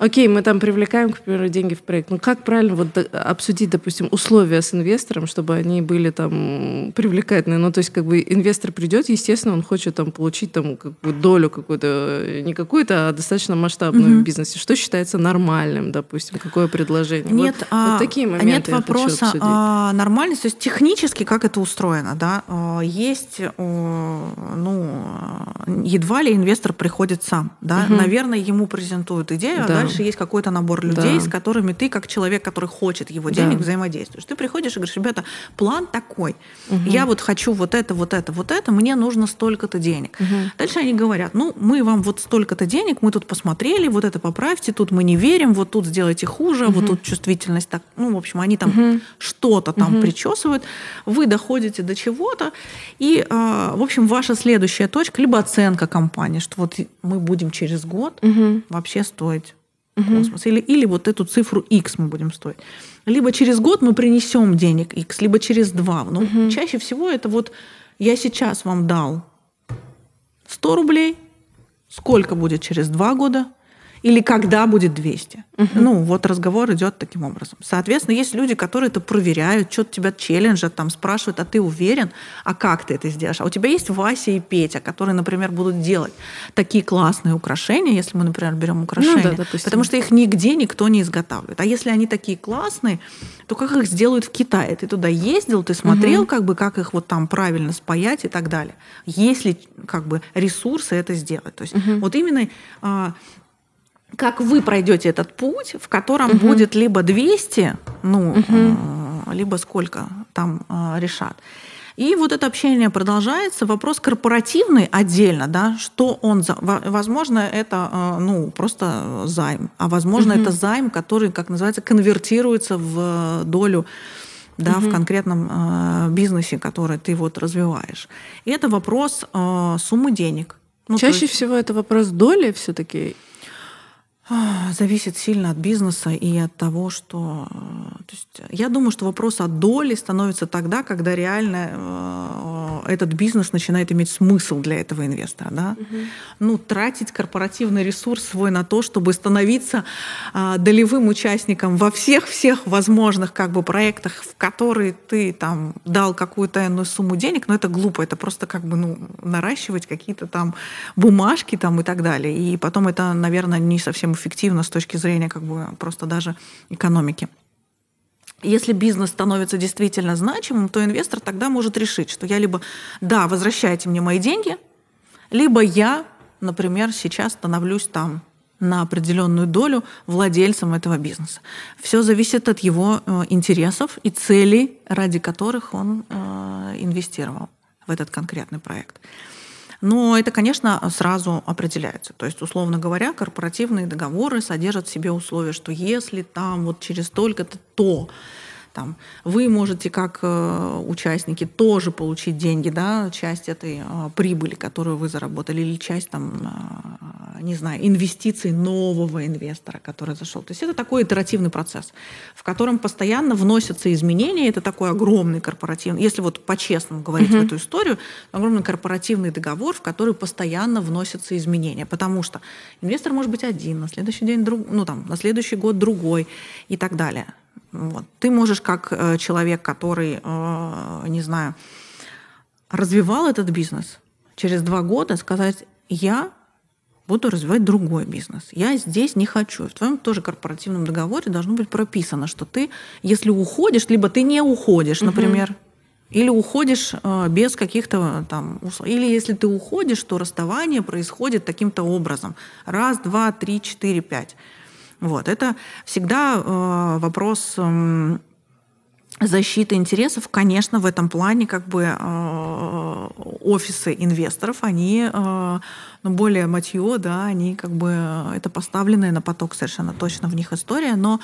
окей, мы там привлекаем, к примеру, деньги в проект. Ну как правильно вот до- обсудить, допустим, условия с инвестором, чтобы они были там привлекательные? Ну то есть как бы инвестор придет, естественно, он хочет там получить там как бы долю какую-то, э, не какую-то, а достаточно масштабную в бизнесе. Что считается нормальным, допустим, какое предложение? Нет, вот, а, вот такие моменты нет вопроса а, нормальности, то есть технически как это устроено, да, А, есть, ну, а, едва ли инвестор приходит сам, да, наверное, ему презентуют идею, а Да. Дальше есть какой-то набор людей, Да. с которыми ты, как человек, который хочет его Да. денег, взаимодействуешь. Ты приходишь и говоришь, ребята, план такой, я вот хочу вот это, вот это, вот это, мне нужно столько-то денег. Дальше они говорят, ну, мы вам вот столько-то денег, мы тут посмотрели, вот это поправьте, тут мы не верим, вот тут сделайте хуже, вот тут чувствительность так, ну, в общем, они там что-то там причесывают, вы доходите до чего-то, и, а, в общем, ваша следующая точка, либо оценка компании, что вот мы будем через год вообще стоить космос, или, или вот эту цифру X мы будем стоить. Либо через год мы принесем денег X, либо через два. Но угу. чаще всего это вот я сейчас вам дал 100 рублей, сколько будет через два года, или когда будет 200. Угу. Ну, вот разговор идет таким образом. Соответственно, есть люди, которые это проверяют, что-то тебя челленджат, там спрашивают, а ты уверен, а как ты это сделаешь? А у тебя есть Вася и Петя, которые, например, будут делать такие классные украшения, если мы, например, берем украшения, ну, да, потому что их нигде никто не изготавливает. А если они такие классные, то как их сделают в Китае? Ты туда ездил, ты смотрел, угу. как бы, как их вот там правильно спаять и так далее. Есть ли как бы ресурсы это сделать? То есть угу. вот именно а, как вы пройдете этот путь, в котором угу. будет либо 200, ну, угу. либо сколько там э, решат. И вот это общение продолжается. Вопрос корпоративный отдельно, да, что он за... Возможно, это э, ну, просто займ, а возможно, угу. это займ, который, как называется, конвертируется в долю да, угу. в конкретном э, бизнесе, который ты вот развиваешь. И это вопрос э, суммы денег. Ну, Чаще есть... всего это вопрос доли все-таки Зависит сильно от бизнеса и от того, что... Э, то есть я думаю, что вопрос о доле становится тогда, когда реально э, этот бизнес начинает иметь смысл для этого инвестора. Да? Угу. Ну, тратить корпоративный ресурс свой на то, чтобы становиться э, долевым участником во всех-всех возможных как бы, проектах, в которые ты там дал какую-то иную сумму денег, но это глупо, это просто как бы ну, наращивать какие-то там бумажки там, и так далее. И потом это, наверное, не совсем эффективно с точки зрения как бы просто даже экономики. Если бизнес становится действительно значимым, то инвестор тогда может решить, что я либо, да, возвращайте мне мои деньги, либо я, например, сейчас становлюсь там на определенную долю владельцем этого бизнеса. Все зависит от его э, интересов и целей, ради которых он э, инвестировал в этот конкретный проект. Но это, конечно, сразу определяется. То есть, условно говоря, корпоративные договоры содержат в себе условия, что если там вот через столько-то то, там, вы можете как э, участники тоже получить деньги, да, часть этой э, прибыли, которую вы заработали, или часть там, э, не знаю, инвестиций нового инвестора, который зашел. То есть это такой итеративный процесс, в котором постоянно вносятся изменения. Это такой огромный корпоративный, если вот по-честному говорить uh-huh. в эту историю, огромный корпоративный договор, в который постоянно вносятся изменения, потому что инвестор может быть один, на следующий день друг, ну там, на следующий год другой и так далее. Вот. Ты можешь как э, человек, который, э, не знаю, развивал этот бизнес, через два года сказать, я буду развивать другой бизнес. Я здесь не хочу. В твоем тоже корпоративном договоре должно быть прописано, что ты, если уходишь, либо ты не уходишь, например, угу. или уходишь э, без каких-то там условий. Или если ты уходишь, то расставание происходит таким-то образом. Раз, два, три, четыре, пять. Вот. Это всегда э, вопрос э, защиты интересов. Конечно, в этом плане как бы э, офисы инвесторов, они э, ну, более матье, да, они как бы э, это поставленная на поток совершенно точно в них история, но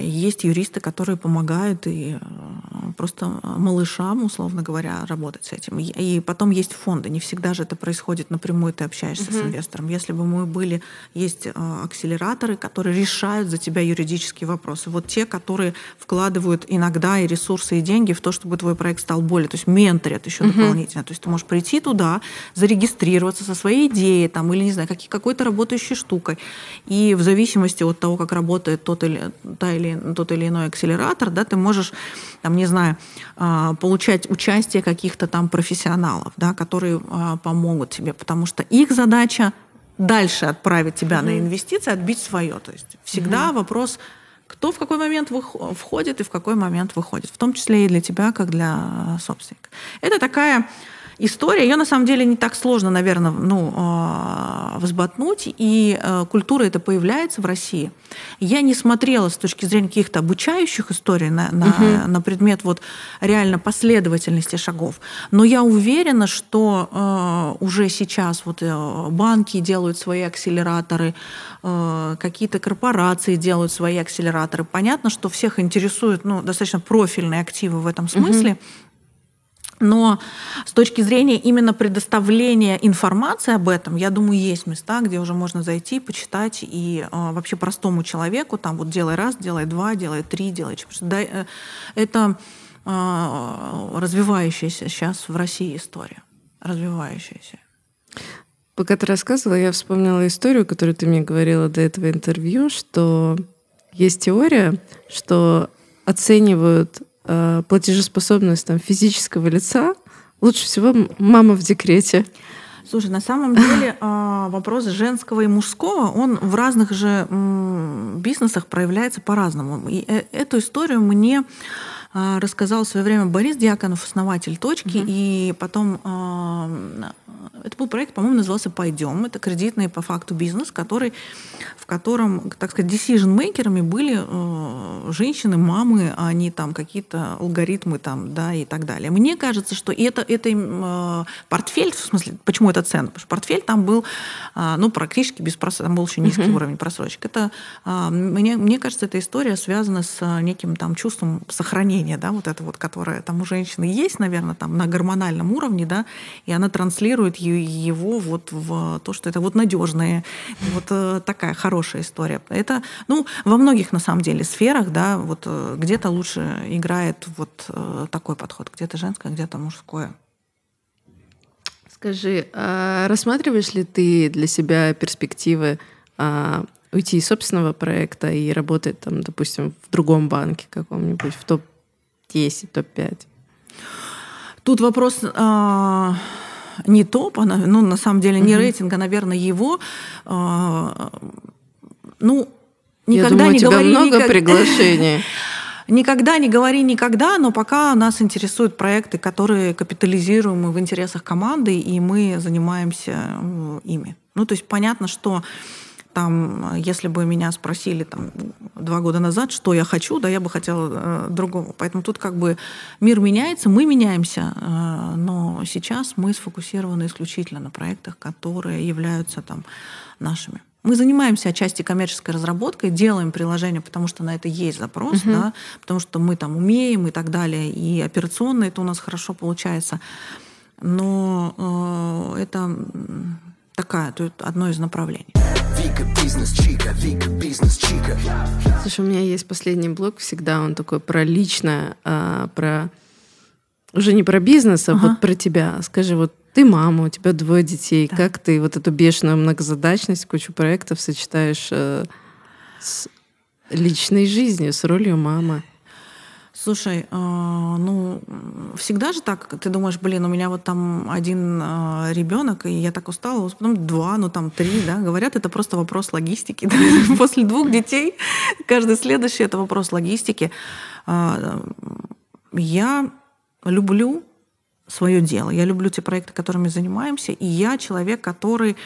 есть юристы, которые помогают и э, просто малышам, условно говоря, работать с этим. И потом есть фонды. Не всегда же это происходит напрямую, ты общаешься угу. с инвестором. Если бы мы были, есть э, акселераторы, которые решают за тебя юридические вопросы. Вот те, которые вкладывают иногда и ресурсы, и деньги в то, чтобы твой проект стал более, то есть менторят еще угу. дополнительно. То есть ты можешь прийти туда, зарегистрироваться со своей идеей там, или, не знаю, какой-то работающей штукой. И в зависимости от того, как работает тот или та или, тот или иной акселератор, да, ты можешь, там, не знаю, а, получать участие каких-то там профессионалов, да, которые а, помогут тебе, потому что их задача дальше отправить тебя mm-hmm. на инвестиции, отбить свое. То есть всегда mm-hmm. вопрос, кто в какой момент входит и в какой момент выходит, в том числе и для тебя, как для собственника. Это такая история. Ее на самом деле не так сложно, наверное, ну, а, взботнуть, и э, культура это появляется в России. Я не смотрела с точки зрения каких-то обучающих историй на, на, угу. на предмет вот реально последовательности шагов, но я уверена, что э, уже сейчас вот э, банки делают свои акселераторы, какие-то корпорации делают свои акселераторы. Понятно, что всех интересуют ну, достаточно профильные активы в этом смысле. Угу Но с точки зрения именно предоставления информации об этом, я думаю, есть места, где уже можно зайти, почитать и э, вообще простому человеку, там вот делай раз, делай два, делай три, делай четыре. Да, э, это э, развивающаяся сейчас в России история. Развивающаяся. Пока ты рассказывала, я вспомнила историю, которую ты мне говорила до этого интервью, что есть теория, что оценивают э, платежеспособность там, физического лица лучше всего мама в декрете. Слушай, на самом деле э, вопрос женского и мужского, он в разных же бизнесах проявляется по-разному. И э, эту историю мне а, рассказал в свое время Борис Дьяконов, основатель точки, и потом это был проект, по-моему, назывался «Пойдем». Это кредитный по факту бизнес, который, в котором, так сказать, decision-мейкерами были э, женщины, мамы, а не там какие-то алгоритмы там, да, и так далее. Мне кажется, что это, это э, портфель, в смысле, почему это ценно? Потому что портфель там был, э, ну, практически без просрочки, там был очень низкий uh-huh. уровень просрочек. Это, э, мне, мне кажется, эта история связана с неким там чувством сохранения, да, вот это вот, которое там у женщины есть, наверное, там на гормональном уровне, да, и она транслирует его вот в то, что это вот надежная, вот э, такая хорошая история. Это, ну, во многих на самом деле сферах, да, вот э, где-то лучше играет вот э, такой подход, где-то женское, где-то мужское. Скажи, а рассматриваешь ли ты для себя перспективы а, уйти из собственного проекта и работать там, допустим, в другом банке каком-нибудь, в топ-10, топ-5? Тут вопрос а, не топ, она, ну, на самом деле, не угу. рейтинг, а, наверное, его. А, ну, никогда Я думаю, не у тебя говори... много никак... приглашений. [LAUGHS] Никогда не говори никогда, но пока нас интересуют проекты, которые капитализируемы в интересах команды, и мы занимаемся ими. Ну, то есть понятно, что там, если бы меня спросили там, два года назад, что я хочу, да, я бы хотела э, другого. Поэтому тут как бы мир меняется, мы меняемся, э, но сейчас мы сфокусированы исключительно на проектах, которые являются там нашими. Мы занимаемся отчасти коммерческой разработкой, делаем приложение, потому что на это есть запрос, uh-huh. да, потому что мы там умеем и так далее, и операционно это у нас хорошо получается. Но э, это такая, то это одно из направлений. Вика бизнес чика, Вика бизнес чика. Слушай, у меня есть последний блок всегда, он такой про личное, а, про уже не про бизнес, а ага. вот про тебя. Скажи, вот ты мама, у тебя двое детей, да. как ты вот эту бешеную многозадачность, кучу проектов сочетаешь э, с личной жизнью, с ролью мамы? Слушай, а, ну, всегда же так, ты думаешь, блин, у меня вот там один а, ребенок, и я так устала, потом два, ну там три, да, говорят, это просто вопрос логистики. [LAUGHS] После двух детей каждый следующий это вопрос логистики. А, я люблю свое дело, я люблю те проекты, которыми занимаемся, и я человек, который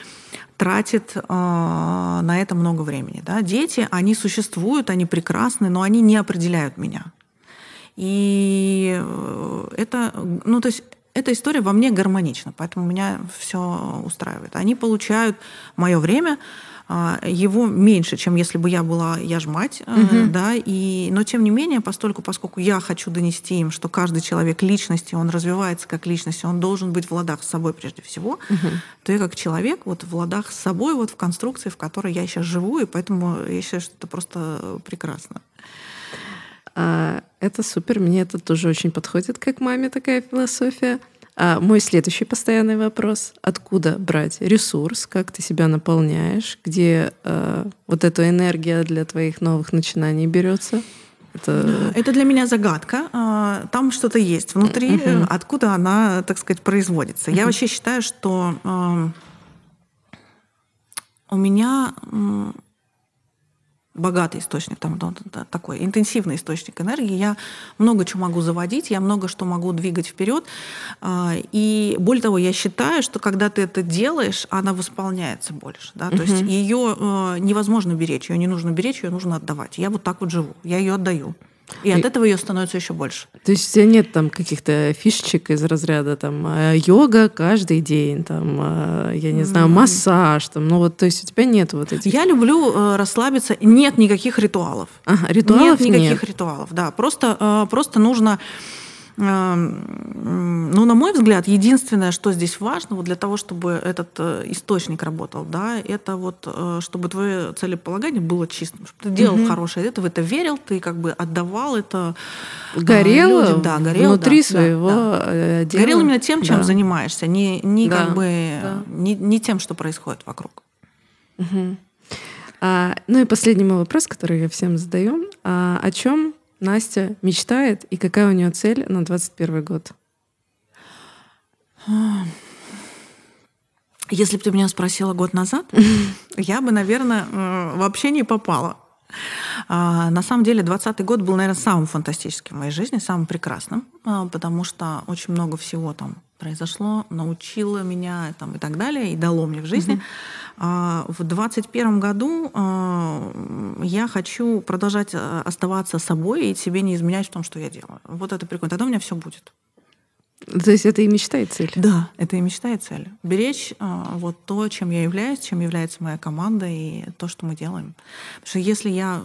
тратит э, на это много времени. Да? Дети, они существуют, они прекрасны, но они не определяют меня. И э, это, ну, то есть эта история во мне гармонична, поэтому меня все устраивает. Они получают мое время, его меньше, чем если бы я была, я ж мать, угу. да, и, но тем не менее, постольку, поскольку я хочу донести им, что каждый человек личности, он развивается как личность, он должен быть в ладах с собой прежде всего, угу. то я как человек вот в ладах с собой, вот в конструкции, в которой я сейчас живу, и поэтому я считаю, что это просто прекрасно. А, это супер, мне это тоже очень подходит, как маме такая философия. А мой следующий постоянный вопрос: откуда брать ресурс, как ты себя наполняешь, где э, вот эта энергия для твоих новых начинаний берется? Это... это для меня загадка. А, там что-то есть внутри, uh-huh. откуда она, так сказать, производится. Uh-huh. Я вообще считаю, что у меня богатый источник, там, такой интенсивный источник энергии. Я много чего могу заводить, я много что могу двигать вперед. А, и более того, я считаю, что когда ты это делаешь, она восполняется больше. Да? То есть ее э, невозможно беречь, ее не нужно беречь, ее нужно отдавать. Я вот так вот живу, я ее отдаю. И от этого ее становится еще больше. То есть у тебя нет там каких-то фишечек из разряда там э, йога каждый день, там, э, я не знаю, массаж, там, ну вот, то есть у тебя нет вот этих. Я люблю э, расслабиться. Нет никаких ритуалов. Ага, ритуалов нет никаких нет. ритуалов, да. Просто, просто нужно ну, на мой взгляд, единственное, что здесь важно, вот для того, чтобы этот э, источник работал, да, это вот, э, чтобы твое целеполагание было чистым, чтобы ты делал угу. хорошее, ты в это верил, ты как бы отдавал это горел, людям, да, горел внутри да, своего да, да. дела. Горел именно тем, чем да. занимаешься, не, не да, как бы да. не, не тем, что происходит вокруг. Угу. А, ну и последний мой вопрос, который я всем задаю. А, о чем Настя мечтает и какая у нее цель на 21 год? Если бы ты меня спросила год назад, [LAUGHS] я бы, наверное, э, вообще не попала. А, на самом деле, 2020 год был, наверное, самым фантастическим в моей жизни, самым прекрасным, а, потому что очень много всего там произошло, научило меня там, и так далее, и дало мне в жизни. Mm-hmm. В 2021 году я хочу продолжать э, оставаться собой и себе не изменять в том, что я делаю. Вот это прикольно. Тогда у меня все будет. То есть это и мечта, и цель? Да, это и мечта, и цель. Беречь а, вот то, чем я являюсь, чем является моя команда и то, что мы делаем. Потому что если я